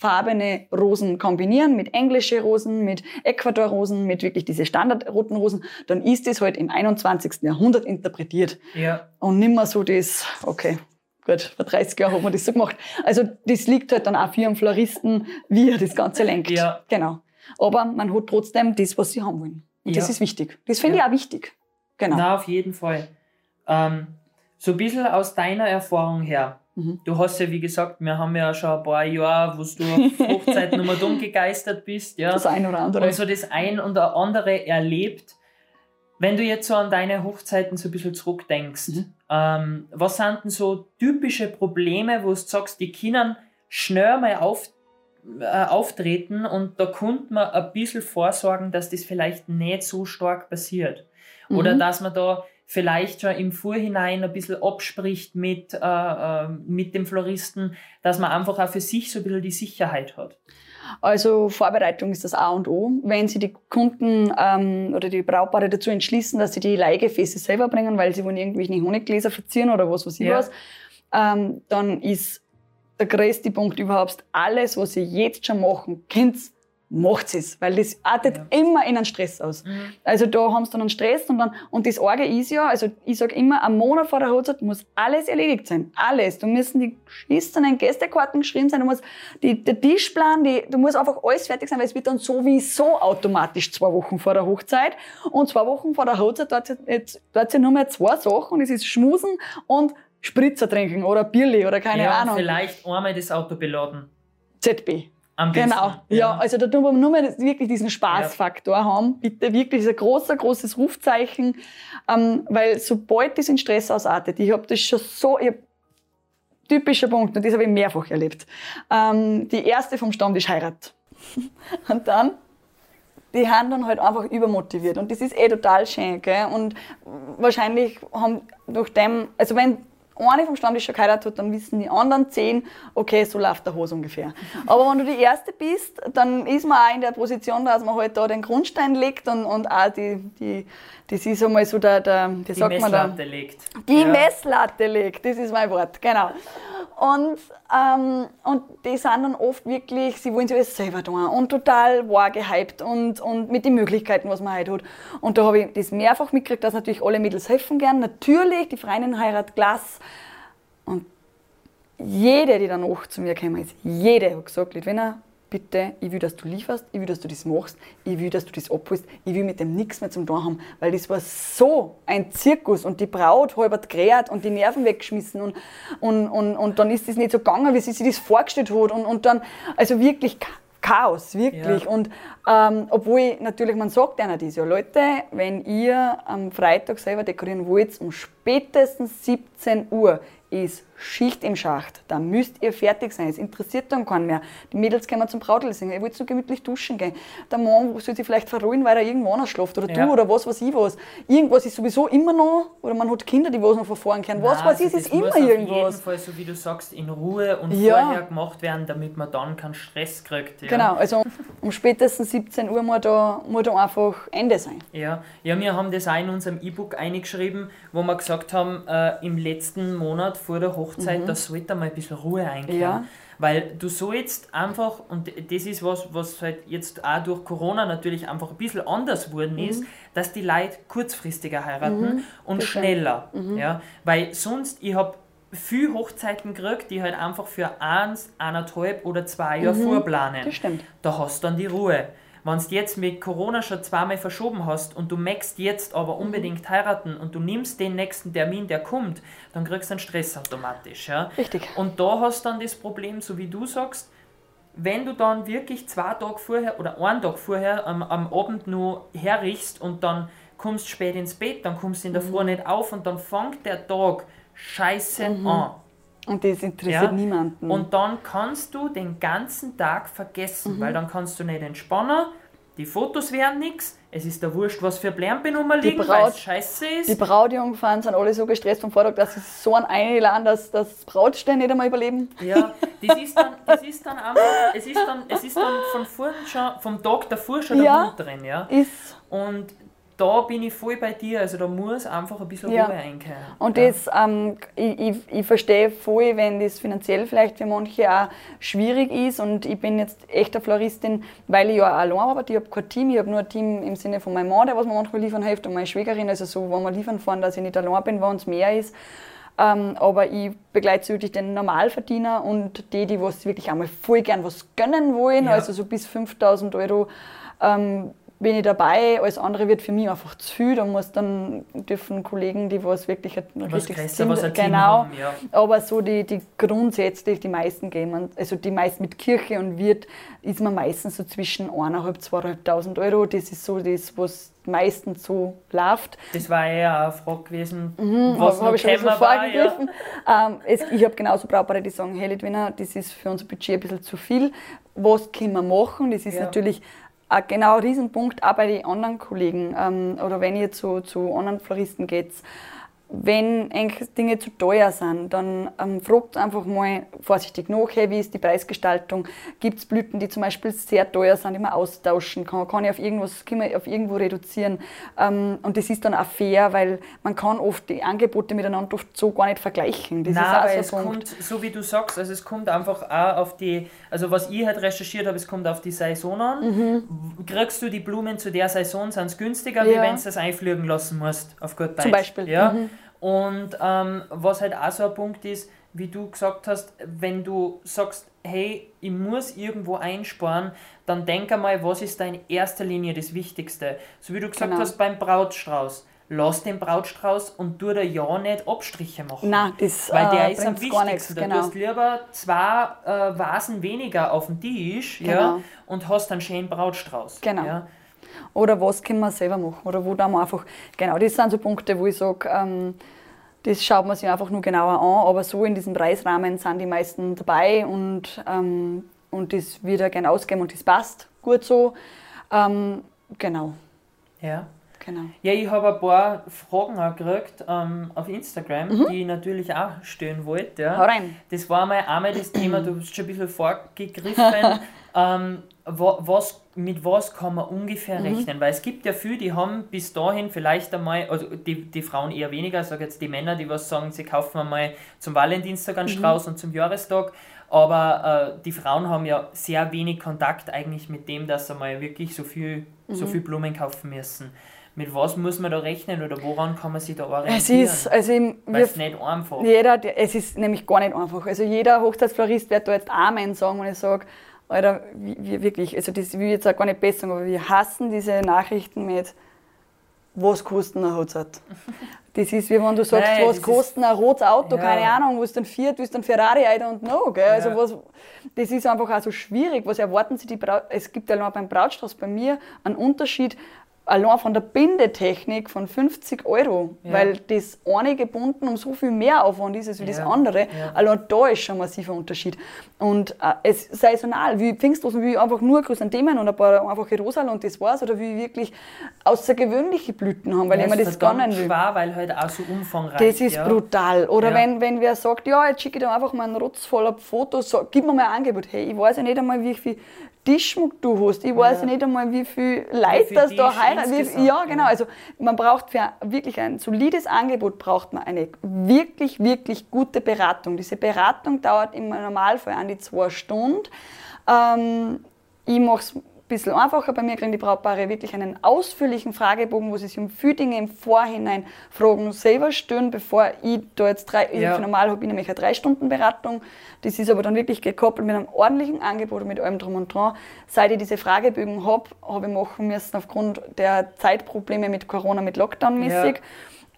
rotfarbene Rosen kombinieren, mit englische Rosen, mit Ecuador-Rosen, mit wirklich diese standardroten Rosen, dann ist das halt im 21. Jahrhundert interpretiert Ja. und nimmer so das, okay. Gut, vor 30 Jahren hat man das so gemacht. Also das liegt halt dann auch für einen Floristen, wie er das Ganze lenkt. Ja. Genau. Aber man hat trotzdem das, was sie haben wollen. Und das Ja. ist wichtig. Das finde Ja. ich auch wichtig. Genau. Na, auf jeden Fall. Ähm, so ein bisschen aus deiner Erfahrung her. Mhm. Du hast ja, wie gesagt, wir haben ja schon ein paar Jahre, wo du auf Hochzeiten immer dumm gegeistert bist. Ja. Das eine oder andere. und so das ein oder andere erlebt. Wenn du jetzt so an deine Hochzeiten so ein bisschen zurückdenkst, Mhm. ähm, was sind denn so typische Probleme, wo du sagst, die Kindern schnell mal auf, äh, auftreten und da konnte man ein bisschen vorsorgen, dass das vielleicht nicht so stark passiert. Oder Mhm. dass man da vielleicht schon im Vorhinein ein bisschen abspricht mit, äh, äh, mit dem Floristen, dass man einfach auch für sich so ein bisschen die Sicherheit hat. Also Vorbereitung ist das A und O. Wenn Sie die Kunden ähm, oder die Brautpaare dazu entschließen, dass sie die Leihgefäße selber bringen, weil sie wollen irgendwelche Honiggläser verzieren oder was weiß ich Ja. was, ähm, dann ist der größte Punkt überhaupt alles, was Sie jetzt schon machen könnt, macht es, weil das artet Ja. immer in einen Stress aus. Also da haben sie dann einen Stress und dann, und das Orge ist ja, also ich sag immer, am Monat vor der Hochzeit muss alles erledigt sein. Alles. Da müssen die geschissenen Gästekarten geschrieben sein, du musst die, der Tischplan, die, du musst einfach alles fertig sein, weil es wird dann sowieso automatisch zwei Wochen vor der Hochzeit. Und zwei Wochen vor der Hochzeit dort jetzt, dort sind nur mehr zwei Sachen, das ist Schmusen und Spritzer trinken oder Bierli oder keine ja, Ahnung. vielleicht einmal das Auto beladen. ZB. Am besten. Genau, ja. also da tun wir nur mehr wirklich diesen Spaßfaktor haben. Bitte wirklich, das ist ein großer, großes Rufzeichen, ähm, weil sobald das in Stress ausartet, ich habe das schon so, ich typischer Punkt, und das habe ich mehrfach erlebt, ähm, die erste vom Stammtisch heiratet. und dann, die haben dann halt einfach übermotiviert und das ist eh total schön, gell? und wahrscheinlich haben durch dem, also wenn eine vom Stammtisch schon geheiratet hat, dann wissen die anderen zehn, okay, so läuft der Hose ungefähr. Aber wenn du die Erste bist, dann ist man auch in der Position, dass man halt da den Grundstein legt und, und auch die, die, das ist einmal so der, der wie Die sagt man da? Messlatte legt. Die Ja. Messlatte legt, das ist mein Wort, genau. Und, ähm, und die sind dann oft wirklich, sie wollen sich alles selber tun und total wahr gehypt und, und mit den Möglichkeiten, was man heute hat. Und da habe ich das mehrfach mitgekriegt, dass natürlich alle Mädels helfen gern. Natürlich, die Freundinnenheirat, Glas. Und jede, die danach zu mir gekommen ist, jede hat gesagt, Litwina, bitte, ich will, dass du lieferst, ich will, dass du das machst, ich will, dass du das abholst, ich will mit dem nichts mehr zum tun haben, weil das war so ein Zirkus und die Braut halbert gerät und die Nerven weggeschmissen und, und, und, und dann ist das nicht so gegangen, wie sie sich das vorgestellt hat und, und dann, also wirklich Cha- Chaos, wirklich. Ja. Und ähm, obwohl ich, natürlich, man sagt einer das ja, Leute, wenn ihr am Freitag selber dekorieren wollt, um spätestens 17 Uhr ist Schicht im Schacht. Da müsst ihr fertig sein. Es interessiert dann keinen mehr. Die Mädels kommen zum Brautel singen. Ihr wollt nur gemütlich duschen gehen. Der Mann soll sich vielleicht verruhen, weil er irgendwo anders schläft. Oder Ja. du oder was weiß ich was. Irgendwas ist sowieso immer noch, oder man hat Kinder, die was noch von vorn kennen. Was Nein, weiß ich, also es ist immer muss Auf jeden irgendwas. Fall, so wie du sagst, in Ruhe und Ja. vorher gemacht werden, damit man dann keinen Stress kriegt. Ja. Genau, also um spätestens 17 Uhr muss da, muss da einfach Ende sein. Ja, ja, wir haben das auch in unserem E-Book eingeschrieben, wo wir gesagt haben, äh, im letzten Monat vor der Hochzeit, da sollte mal ein bisschen Ruhe einkehren. Mhm. Ja. Weil du sollst einfach, und das ist was, was halt jetzt auch durch Corona natürlich einfach ein bisschen anders geworden Mhm. ist, dass die Leute kurzfristiger heiraten und das stimmt. schneller. Mhm. Ja? Weil sonst, ich habe viel Hochzeiten gekriegt, die halt einfach für eins, eineinhalb oder zwei Jahre vorplanen. Mhm. Das stimmt. Da hast du dann die Ruhe. Wenn du jetzt mit Corona schon zweimal verschoben hast und du möchtest jetzt aber Mhm. unbedingt heiraten und du nimmst den nächsten Termin, der kommt, dann kriegst du einen Stress automatisch. Ja? Richtig. Und da hast du dann das Problem, so wie du sagst, wenn du dann wirklich zwei Tage vorher oder einen Tag vorher am, am Abend nur herrichst und dann kommst spät ins Bett, dann kommst du in der Mhm. Früh nicht auf und dann fängt der Tag scheiße an. Und das interessiert Ja? niemanden. Und dann kannst du den ganzen Tag vergessen, Mhm. weil dann kannst du nicht entspannen, die Fotos werden nichts, es ist der Wurscht, was für Blärmbenummer liegen, weil es scheiße die ist. Brautjungfern sind alle so gestresst vom Vortag, dass sie so einen einladen, dass das Brautstein nicht einmal überleben. Ja, das ist dann, das ist dann einfach, es ist dann, es ist dann von vorn schon, vom Tag davor schon Ja. der Hund drin, ja. Ist Und da bin ich voll bei dir, also da muss einfach ein bisschen Ja. Ruhe einkehren. Und ja. das, ähm, ich, ich, ich verstehe voll, wenn das finanziell vielleicht für manche auch schwierig ist. Und ich bin jetzt echte Floristin, weil ich ja auch allein arbeite. Ich habe kein Team, ich habe nur ein Team im Sinne von meinem Mann, der was mir manchmal liefern hilft, und meine Schwägerin. Also so, wenn wir liefern fahren, dass ich nicht allein bin, wenn es mehr ist. Ähm, aber ich begleite wirklich den Normalverdiener und die, die was wirklich einmal voll gern was gönnen wollen, Ja. also so bis 5000 Euro. Ähm, bin ich dabei, alles andere wird für mich einfach zu viel. Da muss dann dürfen Kollegen, die was wirklich ein was richtiges größer, was ein Team genau. haben, ja. Aber so die, die grundsätzlich, die meisten gehen, also die meisten mit Kirche und Wirt, ist man meistens so zwischen 1.500, 2.500 Euro. Das ist so das, was meistens so läuft. Das war eher eine Frage gewesen, was habe noch gekommen war. Ja. vorgegriffen. Ähm, es, ich habe genauso Brautpaare, die sagen, hey Litwina, das ist für unser Budget ein bisschen zu viel. Was können wir machen? Das ist Ja. natürlich ein genau Riesenpunkt, auch bei den anderen Kollegen. Ähm, oder wenn ihr zu, zu anderen Floristen geht, wenn eigentlich Dinge zu teuer sind, dann ähm, fragt einfach mal vorsichtig nach, hey, wie ist die Preisgestaltung? Gibt es Blüten, die zum Beispiel sehr teuer sind, die man austauschen kann? Kann ich auf irgendwas, kann man auf irgendwo reduzieren? Ähm, und das ist dann auch fair, weil man kann oft die Angebote miteinander oft so gar nicht vergleichen. Das Nein, ist auch es so kommt, so wie du sagst, also es kommt einfach auch auf die, also was ich halt recherchiert habe, es kommt auf die Saison an. Kriegst du die Blumen zu der Saison, sind es günstiger, wie Mhm. Ja. wenn du das einfliegen lassen musst, auf gut Deutsch. Zum Beispiel, Ja? mhm. Und ähm, was halt auch so ein Punkt ist, wie du gesagt hast, wenn du sagst, hey, ich muss irgendwo einsparen, dann denk einmal, was ist da in erster Linie das Wichtigste. So wie du gesagt Genau. hast beim Brautstrauß. Lass den Brautstrauß und tu da ja nicht Abstriche machen. Nein, das Weil der äh, ist am nichts. wichtigsten. Da Genau. tust lieber zwei äh, Vasen weniger auf dem Tisch ja, Genau. und hast einen schönen Brautstrauß. Genau. Ja. Oder was können wir selber machen? Oder wo da man einfach, genau, das sind so Punkte, wo ich sage, ähm, das schaut man sich einfach nur genauer an, aber so in diesem Preisrahmen sind die meisten dabei und, ähm, und das wird ja gerne ausgeben und das passt gut so. Ähm, genau, Ja. Genau. Ja, ich habe ein paar Fragen auch gekriegt ähm, auf Instagram, mhm. die ich natürlich auch stellen wollte. Ja. Hau rein. Das war mal einmal das Thema, du hast schon ein bisschen vorgegriffen. ähm, was, mit was kann man ungefähr mhm. rechnen? Weil es gibt ja viele, die haben bis dahin vielleicht einmal, also die, die Frauen eher weniger, sage jetzt die Männer, die was sagen, sie kaufen mal zum Valentinstag einen mhm. Strauß und zum Jahrestag. Aber äh, die Frauen haben ja sehr wenig Kontakt eigentlich mit dem, dass sie mal wirklich so viel, mhm. so viel Blumen kaufen müssen. Mit was muss man da rechnen oder woran kann man sich da orientieren? Es ist, also Weil es nicht einfach. Jeder, es ist nämlich gar nicht einfach. Also jeder Hochzeitsflorist wird da jetzt Amen sagen, wenn ich sage, Alter, wir wirklich, also das will ich jetzt auch gar nicht besser, aber wir hassen diese Nachrichten mit, was kostet eine Hochzeit? Das ist, wie wenn du sagst, Nein, was kostet ein rotes Auto, ja. keine Ahnung, was dann Fiat, was dann Ferrari, I don't know. Gell? Also was, das ist einfach auch so schwierig. Was erwarten sie die Braut? Es gibt ja noch beim Brautstrauß bei mir einen Unterschied allein von der Bindetechnik von 50 Euro, ja. weil das eine gebunden um so viel mehr Aufwand ist als wie ja. das andere. Ja. Allein da ist schon ein massiver Unterschied. Und äh, es saisonal, wie Pfingstrosen, wie einfach nur Chrysanthemen und ein paar einfache Rosal und das war's, oder wie wirklich außergewöhnliche Blüten haben, weil ja, ich mir das gar nicht will. schwer, weil halt auch so umfangreich. Das ist brutal. Oder wenn, wenn wer sagt, ja, jetzt schicke ich dir einfach mal einen Rotz voller Fotos, so, gib mir mal ein Angebot. Hey, ich weiß ja nicht einmal, wie viel Tischschmuck du hast. Ich weiß ja. nicht einmal, wie viel Leute das da heiraten. Ja, genau. Also man braucht für wirklich ein solides Angebot braucht man eine wirklich, wirklich gute Beratung. Diese Beratung dauert im Normalfall an die zwei Stunden. Ähm, ich mache es bisschen einfacher. Bei mir kriegen die Brautpaare wirklich einen ausführlichen Fragebogen, wo sie sich um viele Dinge im Vorhinein Fragen selber stellen, bevor ich da jetzt drei, ja. normal habe ich nämlich eine drei Stunden Beratung. Das ist aber dann wirklich gekoppelt mit einem ordentlichen Angebot und mit allem drum und dran. Seit ich diese Fragebögen habe, habe ich machen müssen aufgrund der Zeitprobleme mit Corona, mit Lockdown mäßig. Ja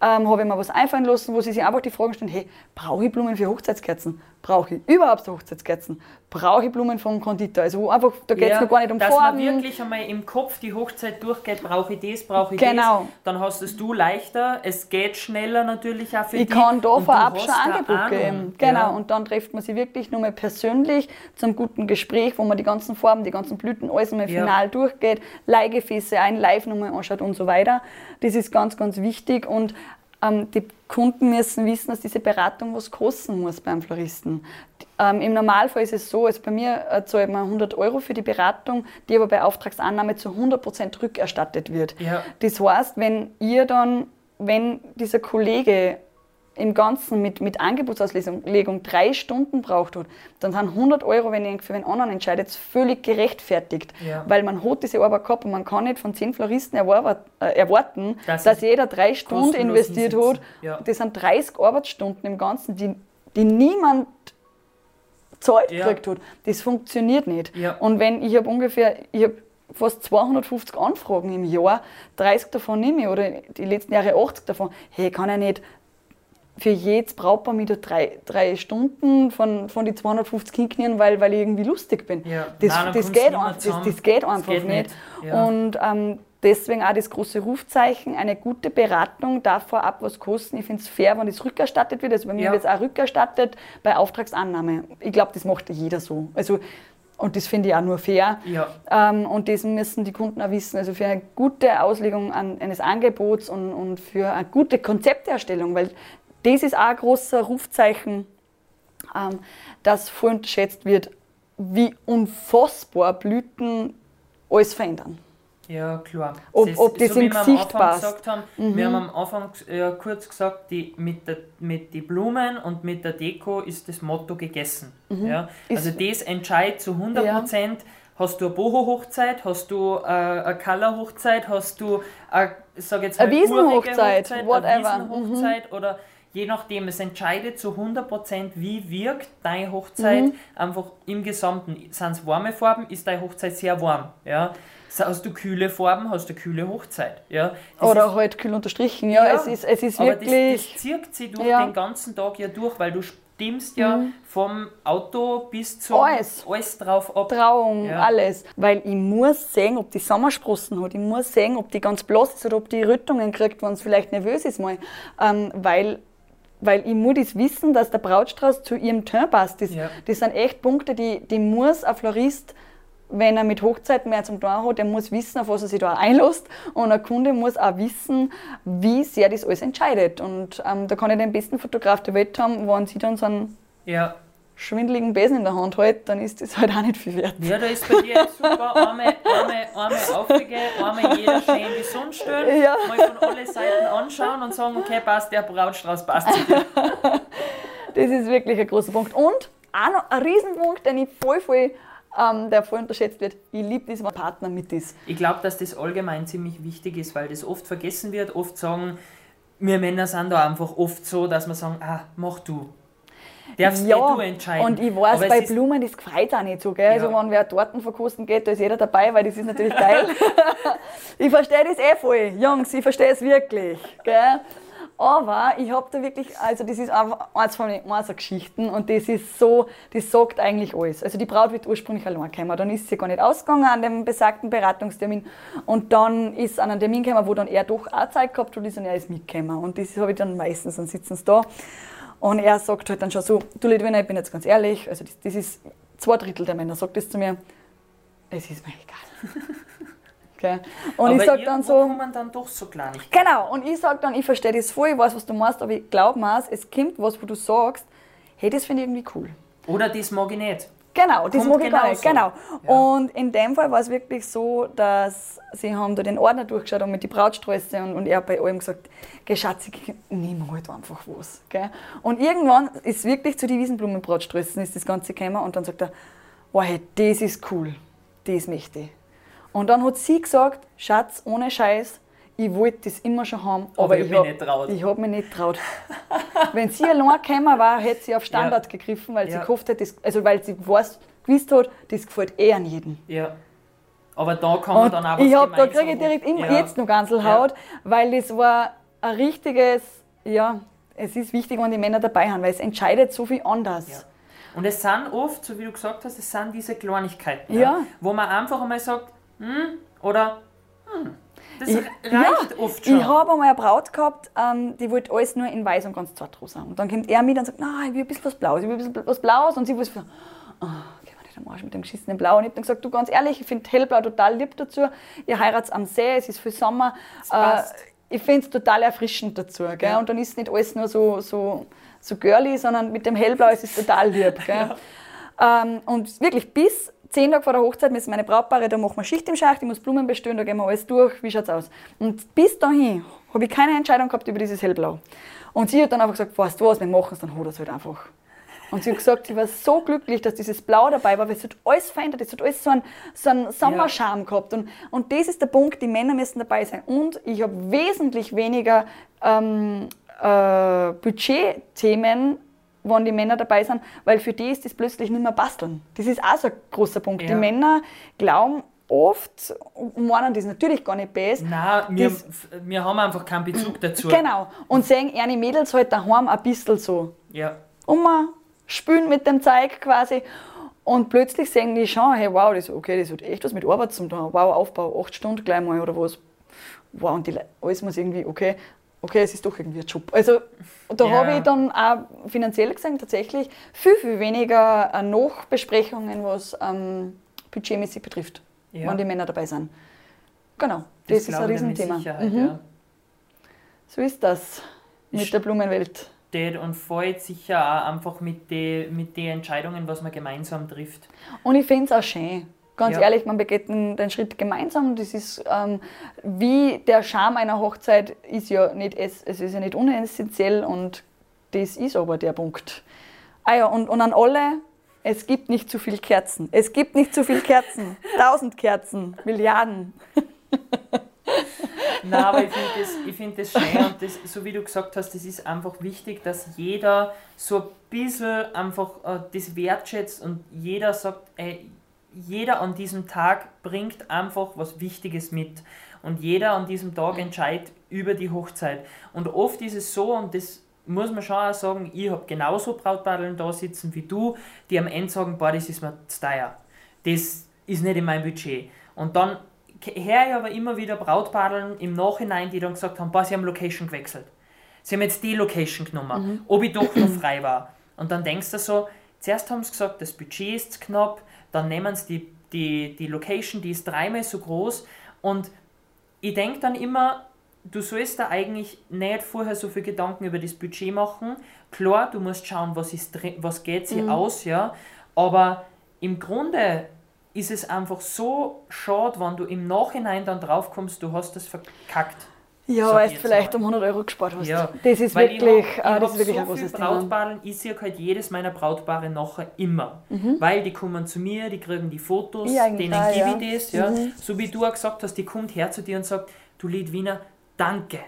ähm, habe ich mir was einfallen lassen, wo sie sich einfach die Fragen stellen, hey, brauche ich Blumen für Hochzeitskerzen? Brauche ich überhaupt Hochzeitskerzen? Brauche ich Blumen vom Konditor? Also einfach, da geht es ja, gar nicht um dass Farben. Dass man wirklich einmal im Kopf die Hochzeit durchgeht, brauche ich das, brauche ich genau. das. Dann hast es du leichter, es geht schneller natürlich auch für ich dich. Ich kann da vorab schon Angebot geben. Genau, ja. und dann trifft man sie wirklich nur mal persönlich zum guten Gespräch, wo man die ganzen Farben, die ganzen Blüten, alles mal ja. final durchgeht, Leihgefäße ein, live nochmal anschaut und so weiter. Das ist ganz, ganz wichtig und die Kunden müssen wissen, dass diese Beratung was kosten muss beim Floristen. Ähm, Im Normalfall ist es so, also bei mir zahlt man 100 Euro für die Beratung, die aber bei Auftragsannahme zu 100 Prozent rückerstattet wird. Ja. Das heißt, wenn ihr dann, wenn dieser Kollege im Ganzen mit, mit Angebotsauslegung drei Stunden braucht hat, dann sind 100 Euro, wenn ihr für einen anderen entscheidet, völlig gerechtfertigt. Ja. Weil man hat diese Arbeit gehabt und man kann nicht von zehn Floristen äh, erwarten, das dass jeder drei Stunden investiert hat. Ja. Das sind 30 Arbeitsstunden im Ganzen, die, die niemand zahlt ja. gekriegt hat. Das funktioniert nicht. Und wenn ich habe ungefähr, ich habe fast 250 Anfragen im Jahr, 30 davon nehme ich oder die letzten Jahre 80 davon, hey, kann ich nicht für jedes Brautpaar mit drei, drei Stunden von, von die 250 hinknien, weil, weil ich irgendwie lustig bin. Ja. Das, Nein, das, geht ein, das, das, geht einfach geht nicht. nicht. Ja. Und ähm, deswegen auch das große Rufzeichen, eine gute Beratung darf vorab was kosten. Ich finde es fair, wenn das rückerstattet wird. Also bei mir ja. wird es auch rückerstattet bei Auftragsannahme. Ich glaube, das macht jeder so. Also und das finde ich auch nur fair. Ja. Ähm, und das müssen die Kunden auch wissen. Also für eine gute Auslegung an, eines Angebots und, und für eine gute Konzepterstellung, weil das ist auch ein großer Rufzeichen, ähm, dass voll unterschätzt wird, wie unfassbar Blüten alles verändern. Ja, klar. Ob, das, ob das so, im Gesicht passt. Haben, mhm. Wir haben am Anfang ja, kurz gesagt, die, mit, der, mit den Blumen und mit der Deko ist das Motto gegessen. Mhm. Ja? Also das entscheidet zu 100 Prozent. Ja. Hast du eine Boho-Hochzeit, hast du äh, eine Color-Hochzeit, hast du eine, sag jetzt mal, eine Wiesenhochzeit, Hochzeit, whatever. Eine Wiesenhochzeit mhm. oder je nachdem, es entscheidet zu 100%, wie wirkt deine Hochzeit mhm. einfach im Gesamten. Sind es warme Farben, ist deine Hochzeit sehr warm. Ja? Hast du kühle Farben, hast du kühle Hochzeit. Ja? Oder ist, halt kühl unterstrichen. Ja, ja, es ist, es ist aber wirklich... Das, das zirkt sie durch ja. den ganzen Tag ja durch, weil du stimmst ja mhm. vom Auto bis zu alles, alles drauf ab. Trauung, ja. alles. Weil ich muss sehen, ob die Sommersprossen hat. Ich muss sehen, ob die ganz blass ist oder ob die Rötungen kriegt, wenn es vielleicht nervös ist mal. Ähm, weil weil ich muss das wissen, dass der Brautstrauß zu ihrem Teint passt. Das, ja. das sind echt Punkte, die, die muss ein Florist wenn er mit Hochzeiten mehr zum tun hat, der muss wissen, auf was er sich da einlässt. Und ein Kunde muss auch wissen, wie sehr das alles entscheidet. Und ähm, da kann ich den besten Fotograf der Welt haben, wenn sie dann so einen Ja. Schwindeligen Besen in der Hand hält, dann ist das halt auch nicht viel wert. Ja, da ist bei dir super. Einmal, einmal, einmal aufgehen, einmal jeder schön Sonne stellen, Ja. mal von alle Seiten anschauen und sagen, okay, passt, der Brautstrauß passt. Das ist wirklich ein großer Punkt. Und auch noch ein Riesenpunkt, den ich voll, voll, ähm, der voll unterschätzt wird. Ich liebe das, wenn Partner mit ist. Ich glaube, dass das allgemein ziemlich wichtig ist, weil das oft vergessen wird. Oft sagen, wir Männer sind da einfach oft so, dass wir sagen, ah, mach du. Darfst eh du entscheiden. und ich weiß, Aber bei Blumen, das gefreut auch nicht so. Gell? Also, Ja. wenn wer Torten verkosten geht, da ist jeder dabei, weil das ist natürlich geil. ich verstehe das eh voll. Jungs, ich verstehe es wirklich. Gell? Aber ich habe da wirklich, also das ist einfach eins von den Geschichten und das ist so, das sagt eigentlich alles. Also die Braut wird ursprünglich allein gekommen, dann ist sie gar nicht ausgegangen an dem besagten Beratungstermin und dann ist an einem Termin gekommen, wo dann er doch auch Zeit gehabt hat und er ist mitgekommen und das habe ich dann meistens, dann sitzen sie da und er sagt halt dann schon so, du Lidwina, ich bin jetzt ganz ehrlich, also das, das ist zwei Drittel der Männer, sagt das zu mir, es ist mir egal. okay. Und aber ich sage dann so, kommen dann doch so Kleinigkeiten. Genau, und ich sage dann, ich verstehe das voll, ich weiß, was du machst, aber ich glaube mir, es kommt was, wo du sagst, hey, das finde ich irgendwie cool. Oder das mag ich nicht. Genau, das Kommt mag ich gar nicht. genauso. Genau. Ja. Und in dem Fall war es wirklich so, dass sie haben da den Ordner durchgeschaut und mit die Brautsträuße und, und er hat bei allem gesagt, geh Schatz, ich nimm halt einfach was. Gell? Und irgendwann ist wirklich zu den Wiesenblumenbrautsträußen ist das Ganze gekommen und dann sagt er, wow, hey, das ist cool, das möchte ich. Und dann hat sie gesagt, Schatz, ohne Scheiß, ich wollte das immer schon haben, aber, ich hab mich nicht traut. Ich habe mich nicht traut. Wenn sie allein gekommen war, hätte sie auf Standard gegriffen, weil Ja. sie gehofft hat, das, also weil sie weiß, gewusst hat, das gefällt eh an jeden. Ja. Aber da kann man Und dann auch was ich habe da kriege ich direkt immer Ja. jetzt noch Ganselhaut, weil das war ein richtiges, ja, es ist wichtig, wenn die Männer dabei haben, weil es entscheidet so viel anders. Ja. Und es sind oft, so wie du gesagt hast, es sind diese Kleinigkeiten, Ja. wo man einfach einmal sagt, hm, oder hm. Das Ich- reicht oft schon. Ich habe einmal eine Braut gehabt, ähm, die wollte alles nur in weiß und ganz zart rosa. Und dann kommt er mit und sagt, nein, ich will ein bisschen was Blaues, ich will ein bisschen was Blaues. Und sie will so, oh, geh mal nicht am Arsch mit dem geschissenen Blau. Und ich habe dann gesagt, du ganz ehrlich, ich finde hellblau total lieb dazu. Ihr heiratet am See, es ist viel Sommer. Äh, ich finde es total erfrischend dazu. Gell? Ja. Und dann ist nicht alles nur so, so, so girly, sondern mit dem hellblau ist es total lieb. Gell? Ähm, und wirklich bis zehn Tage vor der Hochzeit müssen meine Brautpaare, da machen wir Schicht im Schacht, ich muss Blumen bestellen, da gehen wir alles durch, wie schaut's aus? Und bis dahin habe ich keine Entscheidung gehabt über dieses Hellblau. Und sie hat dann einfach gesagt, weißt du was, wir machen es, dann er es halt einfach. Und sie hat gesagt, sie war so glücklich, dass dieses Blau dabei war, weil es hat alles verändert, es hat alles so einen, so einen Sommerscharme gehabt. Und, und das ist der Punkt, die Männer müssen dabei sein. Und ich habe wesentlich weniger ähm, äh, Budgetthemen, wenn die Männer dabei sind, weil für die ist das plötzlich nicht mehr basteln. Das ist auch so ein großer Punkt. Die Ja. Männer glauben oft, und meinen das natürlich gar nicht besser, Nein, wir, Das- wir haben einfach keinen Bezug dazu. Genau. Und sehen eine Mädels halt daheim ein bisschen so Ja. um spülen mit dem Zeug quasi. Und plötzlich sehen die schon, hey, wow, das, okay, das hat echt was mit Arbeit zu tun. Wow, Aufbau, acht Stunden gleich mal oder was. Wow, und die, Le- alles muss irgendwie, okay, okay, es ist doch irgendwie ein Job. Also da Ja. habe ich dann auch finanziell gesehen tatsächlich viel, viel weniger äh, Nachbesprechungen, was ähm, budgetmäßig betrifft, Ja. wenn die Männer dabei sind. Genau, das, ist ein Riesenthema. Mhm. ja. So ist das mit Ich- der Blumenwelt. Steht und fällt sicher auch einfach mit den mit die Entscheidungen, was man gemeinsam trifft. Und ich finde es auch schön. Ganz Ja. ehrlich, man begeht den, den Schritt gemeinsam. Das ist ähm, wie der Charme einer Hochzeit ist ja nicht es, es ist ja nicht unessentiell und das ist aber der Punkt. Ah ja, und, und an alle, es gibt nicht zu viel Kerzen. Es gibt nicht zu viel Kerzen. Tausend Kerzen, Milliarden. Nein, aber ich finde das, ich find das schön und das, so wie du gesagt hast, das ist einfach wichtig, dass jeder so ein bisschen einfach äh, das wertschätzt und jeder sagt, ey, jeder an diesem Tag bringt einfach was Wichtiges mit und jeder an diesem Tag entscheidet über die Hochzeit. Und oft ist es so, und das muss man schon auch sagen, ich habe genauso Brautpadeln da sitzen wie du, die am Ende sagen, boah, das ist mir zu teuer. Das ist nicht in meinem Budget. Und dann höre ich aber immer wieder Brautpadeln im Nachhinein, die dann gesagt haben, boah, sie haben Location gewechselt. Sie haben jetzt die Location genommen, ob ich doch noch frei war. Und dann denkst du so, zuerst haben sie gesagt, das Budget ist knapp, dann nehmen sie die die, die Location, die ist dreimal so groß und ich denke dann immer, du sollst da eigentlich nicht vorher so viel Gedanken über das Budget machen. Klar, du musst schauen, was, ist, was geht sich aus, ja, aber im Grunde ist es einfach so schade, wenn du im Nachhinein dann draufkommst, du hast das verkackt. Ja, weil ich du vielleicht um 100 Euro gespart hast. Ja, Das ist Weil ich wirklich, hab- äh, ich das ist hab wirklich ein so großes viele Thema. Brautpaaren, ich sehe halt jedes meiner Brautpaare nachher immer. Mhm. Weil die kommen zu mir, die kriegen die Fotos, Ich eigentlich denen auch, gebe ja. Mhm. ich das. Ja. So wie du auch gesagt hast, die kommt her zu dir und sagt, du Lidwiner, danke.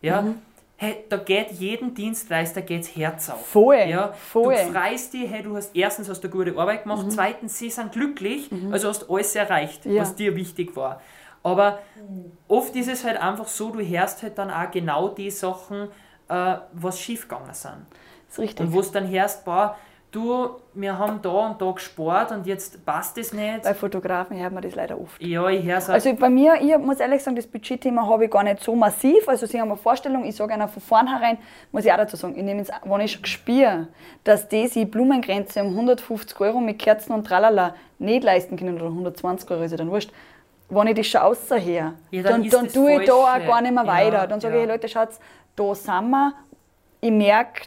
Ja. Mhm. Hey, da geht jeden Dienstleister geht's Herz auf. Voll, Ja, voll. Mhm. Du freust dich, hey, du hast erstens hast du eine gute Arbeit gemacht, zweitens, sie sind glücklich, also hast alles erreicht, Ja. was dir wichtig war. Aber oft ist es halt einfach so, du hörst halt dann auch genau die Sachen, äh, was schiefgegangen sind. Das ist richtig. Und wo es dann hörst, boah, du, wir haben da und da gespart und jetzt passt es nicht. Bei Fotografen hört man das leider oft. Ja, ich höre es auch. Also bei mir, ich muss ehrlich sagen, das Budgetthema habe ich gar nicht so massiv. Also Sie haben eine Vorstellung, ich sage einer von vornherein, muss ich auch dazu sagen, ich nehme jetzt, wenn ich spüre, dass die sich Blumengrenze um 150 Euro mit Kerzen und Tralala nicht leisten können, oder 120 Euro, ist ja dann wurscht, wenn ich das schon außerher, Ja, dann dann, dann tue ich da auch gar nicht mehr Ja, weiter. Dann sage ja. ich, Leute, schaut, da sind wir, ich merke,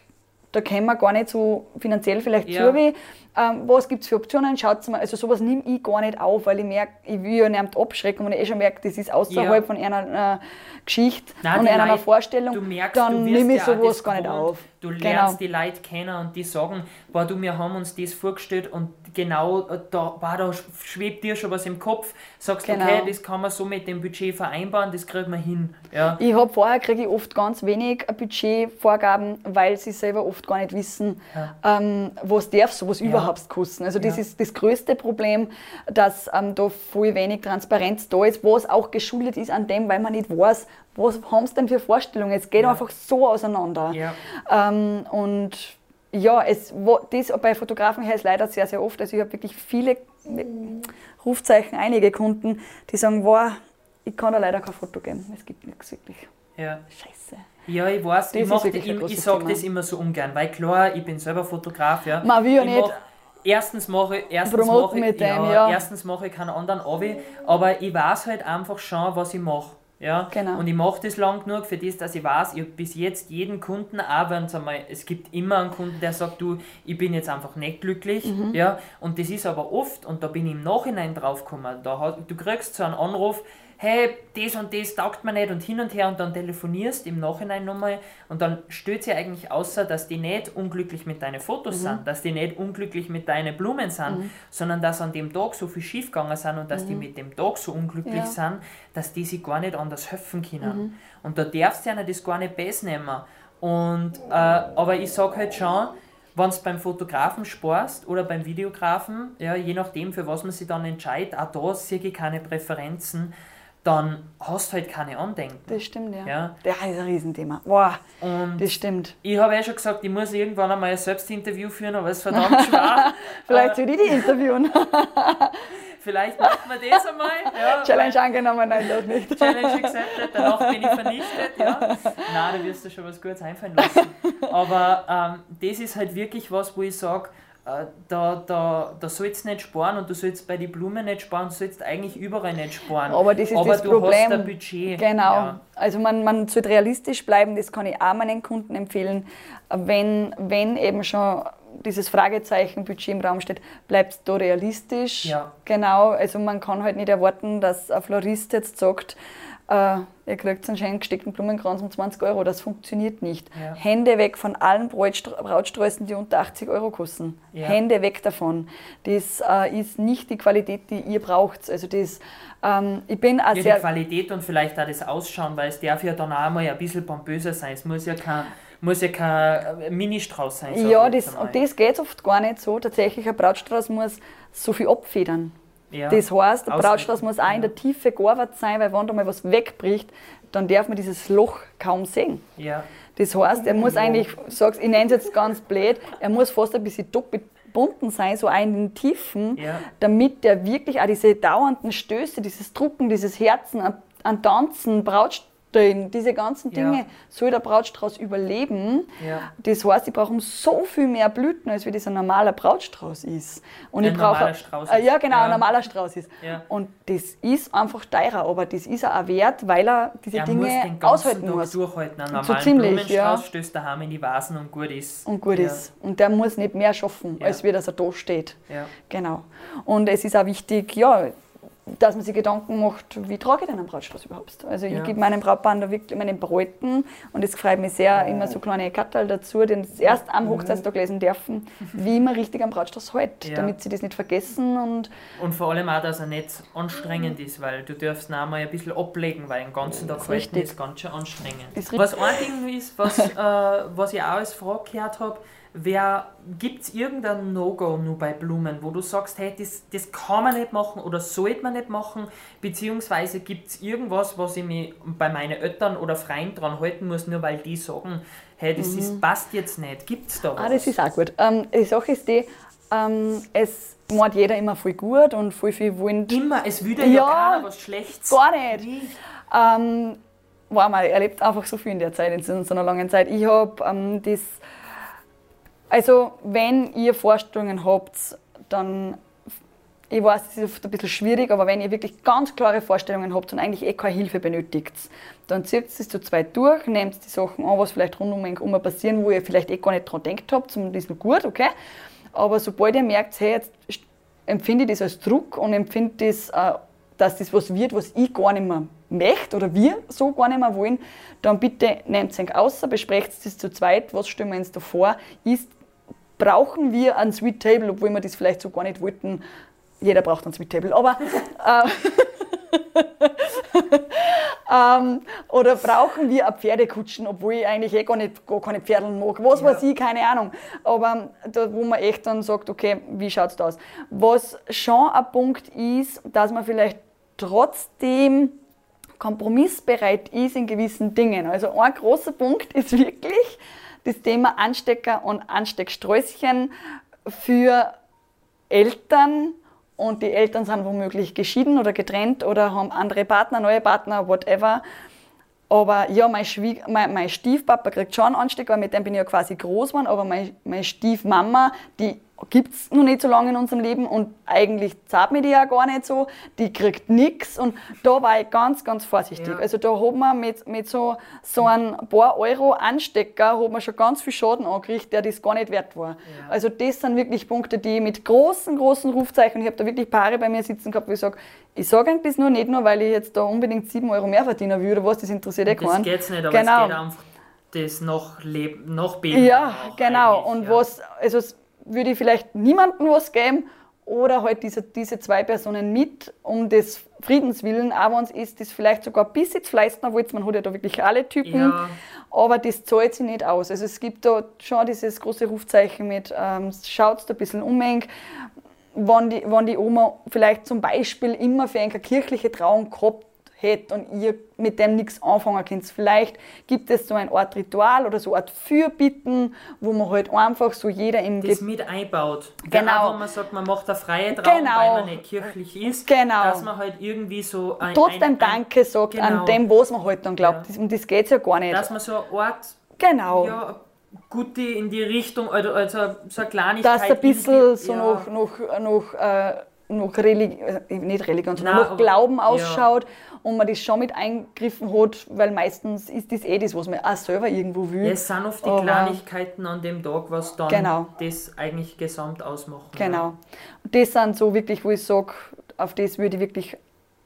da kommen wir gar nicht so finanziell vielleicht Ja. zu wie. Ähm, was gibt es für Optionen? Schaut mal, also sowas nehme ich gar nicht auf, weil ich merke, ich will ja nicht abschrecken, wenn ich eh schon merke, das ist außerhalb Ja. von einer äh, Geschichte Nein, und einer Leute- Vorstellung, du merkst, dann nehme ich ja sowas das gar nicht gewohnt. auf. Du lernst genau. die Leute kennen und die sagen, boah, du, wir haben uns das vorgestellt und genau äh, da, boah, da schwebt dir schon was im Kopf. Sagst, Genau. okay, das kann man so mit dem Budget vereinbaren, das kriegen wir hin. Ja. Ich habe vorher kriege ich oft ganz wenig Budgetvorgaben, weil sie selber oft gar nicht wissen, ähm, was darf sowas überhaupt kosten. Also das Ja. ist das größte Problem, dass ähm, da voll wenig Transparenz da ist, was auch geschuldet ist an dem, weil man nicht weiß, was haben sie denn für Vorstellungen. Es geht Ja. einfach so auseinander. Ja. Ähm, und ja, es, wo, das bei Fotografen her ist leider sehr, sehr oft. Also ich habe wirklich viele Rufzeichen, einige Kunden, die sagen, wow, ich kann da leider kein Foto geben. Es gibt nichts wirklich. Ja. Scheiße. Ja, ich weiß, Das ich, ich, ich sage das immer so ungern, weil klar, ich bin selber Fotograf, ja. Man will ja Ich nicht mach- erstens mache ich, erstens mache mit dem, ja, ja. erstens mache ich keinen anderen Abi, aber ich weiß halt einfach schon, was ich mache. Ja? Genau. Und ich mache das lang genug für das, dass ich weiß, ich habe bis jetzt jeden Kunden, auch wenn es einmal, es gibt immer einen Kunden, der sagt, du, ich bin jetzt einfach nicht glücklich, Mhm. ja, und das ist aber oft, und da bin ich im Nachhinein draufgekommen, da hat, du kriegst so einen Anruf, hey, das und das taugt mir nicht und hin und her und dann telefonierst im Nachhinein nochmal und dann stellt sich eigentlich außer, dass die nicht unglücklich mit deinen Fotos sind, dass die nicht unglücklich mit deinen Blumen sind, sondern dass an dem Tag so viel schiefgegangen sind und dass die mit dem Tag so unglücklich Ja. sind, dass die sich gar nicht anders helfen können. Und da darfst du ihnen das gar nicht best nehmen. Und, äh, aber ich sage halt schon, wenn du beim Fotografen sparst oder beim Videografen, ja, je nachdem, für was man sich dann entscheidet, auch da sehe ich keine Präferenzen, dann hast du halt keine Andenken. Das stimmt, ja. Ja. Das ist ein Riesenthema. Boah, Und das stimmt. ich habe ja schon gesagt, ich muss irgendwann einmal ein Selbstinterview führen, aber es ist verdammt schwer. Vielleicht soll ich die interviewen. Vielleicht macht man das einmal. Ja, Challenge angenommen, nein, doch nicht. Challenge accepted, danach bin ich vernichtet, ja. Nein, da wirst du schon was Gutes einfallen lassen. Aber ähm, das ist halt wirklich was, wo ich sage, äh, da, da, da sollst du nicht sparen und du sollst bei den Blumen nicht sparen, du sollst eigentlich überall nicht sparen. Aber das ist Aber das du Problem. hast ein Budget. Genau. Ja. Also man, man sollte realistisch bleiben, das kann ich auch meinen Kunden empfehlen. Wenn, wenn eben schon dieses Fragezeichen Budget im Raum steht, bleibst du realistisch. Ja. Genau, also man kann halt nicht erwarten, dass ein Florist jetzt sagt, äh, ihr kriegt einen schön gesteckten Blumenkranz um 20 Euro. Das funktioniert nicht. Ja. Hände weg von allen Brautstr- Brautsträußen, die unter 80 Euro kosten. Ja. Hände weg davon. Das äh, ist nicht die Qualität, die ihr braucht. Also das, ähm, ich bin auch Ja, die sehr... Qualität und vielleicht auch das Ausschauen, weil es darf ja dann auch mal ein bisschen pompöser sein. Es muss ja kein, muss ja kein äh, Ministrauß sein. sag Ja, das, und das geht oft gar nicht so. Tatsächlich, ein Brautstrauß muss so viel abfedern. Ja. Das heißt, der Brautstrauß muss auch in der Tiefe gearbeitet sein, weil wenn da mal was wegbricht, dann darf man dieses Loch kaum sehen. ja. Das heißt, er muss eigentlich, sag's, ich nenne es jetzt ganz blöd, er muss fast ein bisschen doppelt bunten sein, so den Tiefen, Ja. damit der wirklich auch diese dauernden Stöße, dieses Drucken, dieses Herzen an, an Tanzen, stehen, diese ganzen Dinge, Ja. soll der Brautstrauß überleben. Ja. Das heißt, die brauchen so viel mehr Blüten, als wie das ein normaler Brautstrauß ist. Und Ein ich brauche äh, ja genau, Ja. ein normaler Strauß ist. Und das ist einfach teurer, aber das ist er auch wert, weil er diese Er Dinge muss den aushalten Tag muss durchhalten. Einen So normalen ziemlich, Blumenstrauß ja. stößt daheim in die Vasen und gut ist. und gut ist. Und der muss nicht mehr schaffen, als wie dass er da steht. Genau. Und es ist auch wichtig, ja, dass man sich Gedanken macht, wie trage ich denn einen Brautstrauß überhaupt? Also Ja. ich gebe meinen Brautpaaren da wirklich meinen Bräuten und es freut mich sehr, immer so kleine Kattel dazu, die das erst am Hochzeitstag lesen dürfen, wie man richtig am Brautstrauß hält, Ja. damit sie das nicht vergessen und Und vor allem auch, dass er nicht anstrengend ist, weil du darfst ihn auch mal ein bisschen ablegen, weil den ganzen Tag halten richtig. ist ganz schön anstrengend. Ist was ein Ding ist, was, äh, was ich auch als Frage gehört habe, Gibt es irgendein No-Go nur bei Blumen, wo du sagst, hey, das, das kann man nicht machen oder sollte man nicht machen, beziehungsweise gibt es irgendwas, was ich mich bei meinen Eltern oder Freunden dran halten muss, nur weil die sagen, hey, das ist, passt jetzt nicht. Gibt es da was? Mhm. Ah, das ist auch gut. Ähm, die Sache ist die, ähm, es meint jeder immer voll gut und voll viel wollen. Immer, es würde ja, Ja, keiner was Schlechtes. Gar nicht. Ähm, wow, man erlebt einfach so viel in der Zeit, in so so einer langen Zeit. Ich habe ähm, das. Also, wenn ihr Vorstellungen habt, dann. Ich weiß, es ist oft ein bisschen schwierig, aber wenn ihr wirklich ganz klare Vorstellungen habt und eigentlich eh keine Hilfe benötigt, dann zieht es zu zweit durch, nehmt die Sachen an, was vielleicht rund um euch passieren, wo ihr vielleicht eh gar nicht dran denkt habt, ist noch gut, okay? Aber sobald ihr merkt, hey, jetzt empfinde ich das als Druck und empfinde das, äh, dass das was wird, was ich gar nicht mehr möchte oder wir so gar nicht mehr wollen, dann bitte nehmt es euch außer, besprecht das zu zweit, was stellen wir uns da vor, ist, brauchen wir ein Sweet Table, obwohl wir das vielleicht so gar nicht wollten. Jeder braucht ein Sweet Table, aber äh, ähm, oder brauchen wir eine Pferdekutschen, obwohl ich eigentlich eh gar, nicht, gar keine Pferdeln mag. Was Ja. weiß ich, keine Ahnung. Aber da, wo man echt dann sagt, okay, wie schaut es aus? Was schon ein Punkt ist, dass man vielleicht trotzdem kompromissbereit ist in gewissen Dingen. Also ein großer Punkt ist wirklich das Thema Anstecker und Ansteckströßchen für Eltern und die Eltern sind womöglich geschieden oder getrennt oder haben andere Partner, neue Partner, whatever. Aber ja, mein, Schwieg mein, mein Stiefpapa kriegt schon einen Anstecker, weil mit dem bin ich ja quasi groß geworden, aber meine Stiefmama, die gibt es noch nicht so lange in unserem Leben und eigentlich zahlt mir die ja gar nicht so, die kriegt nichts und da war ich ganz, ganz vorsichtig. Ja. Also da hat man mit, mit so, so einem paar Euro Anstecker hat man schon ganz viel Schaden angerichtet, der das gar nicht wert war. Also das sind wirklich Punkte, die ich mit großen, großen Rufzeichen, ich habe da wirklich Paare bei mir sitzen gehabt, wo ich sage, ich sage eigentlich das nur nicht nur, weil ich jetzt da unbedingt 7 Euro mehr verdienen will oder was, das interessiert eh Das keinen. geht's nicht, aber genau. es geht einfach das noch, leb noch beten. Ja, genau. Und ja. was, also würde ich vielleicht niemandem was geben oder halt diese, diese zwei Personen mit, um des Friedens willen, auch wenn es ist, das vielleicht sogar bis jetzt leisten, obwohl man hat ja da wirklich alle Typen, Ja. aber das zahlt sich nicht aus. Also es gibt da schon dieses große Rufzeichen mit, ähm, schaut da ein bisschen umhängt, wenn die, wenn die Oma vielleicht zum Beispiel immer für eine kirchliche Trauung gehabt hätte und ihr mit dem nichts anfangen könnt. Vielleicht gibt es so eine Art Ritual oder so eine Art Fürbitten, wo man halt einfach so jeder im das Ge mit einbaut. Genau. Wo man sagt, man macht eine freie Trauung, Genau. weil man nicht kirchlich ist. Genau. Dass man halt irgendwie so ein, trotzdem ein, ein, Danke sagt genau. an dem, was man halt dann glaubt. Ja. Um das geht es ja gar nicht. Dass man so eine Art, genau. ja, gute in die Richtung, also, also so eine Kleinigkeit. dass ein bisschen so ja. noch, noch, noch, äh, noch Religi äh, nicht Religion, sondern Nein, noch aber- Glauben ja. ausschaut und man das schon mit eingegriffen hat, weil meistens ist das eh das, was man auch selber irgendwo will. Ja, es sind oft die Aber- Kleinigkeiten an dem Tag, was dann Genau. das eigentlich gesamt ausmachen. Genau. Und das sind so wirklich, wo ich sage, auf das würde ich wirklich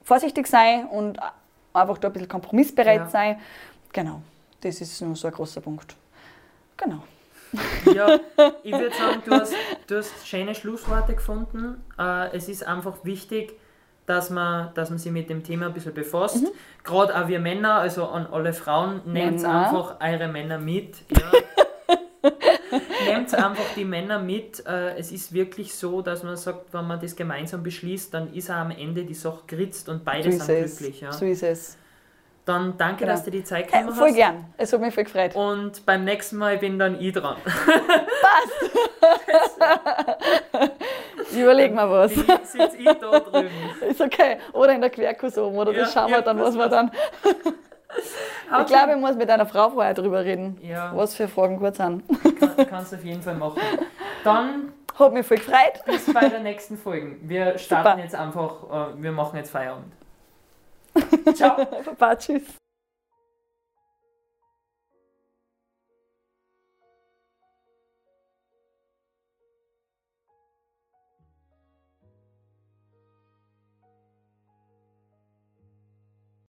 vorsichtig sein und einfach da ein bisschen kompromissbereit Ja. sein. Genau. Das ist nur so ein großer Punkt. Genau. Ja, ich würde sagen, du hast, du hast schöne Schlussworte gefunden. Äh, es ist einfach wichtig, dass man, dass man sich mit dem Thema ein bisschen befasst. Gerade auch wir Männer, also an alle Frauen, nehmt einfach eure Männer mit. Ja. nehmt einfach die Männer mit. Äh, es ist wirklich so, dass man sagt, wenn man das gemeinsam beschließt, dann ist auch am Ende die Sache geritzt und beide So sind glücklich. Ja. So ist es. Dann danke, Genau. dass du die Zeit genommen voll hast. gern. Es hat mich voll gefreut. Und beim nächsten Mal bin dann ich dran. Ich überlege mir was. Sitze ich da drüben. Ist okay. Oder in der Querkurs oben, oder Ja, das schauen wir dann, was wir dann. Ich glaube, ich muss mit einer Frau vorher drüber reden, Ja, was für Fragen gut sind. kann, kannst du auf jeden Fall machen. Dann Hat mich voll gefreut. bis bei der nächsten Folge. Wir starten Super. jetzt einfach, äh, wir machen jetzt Feierabend. Ciao. pa pacis.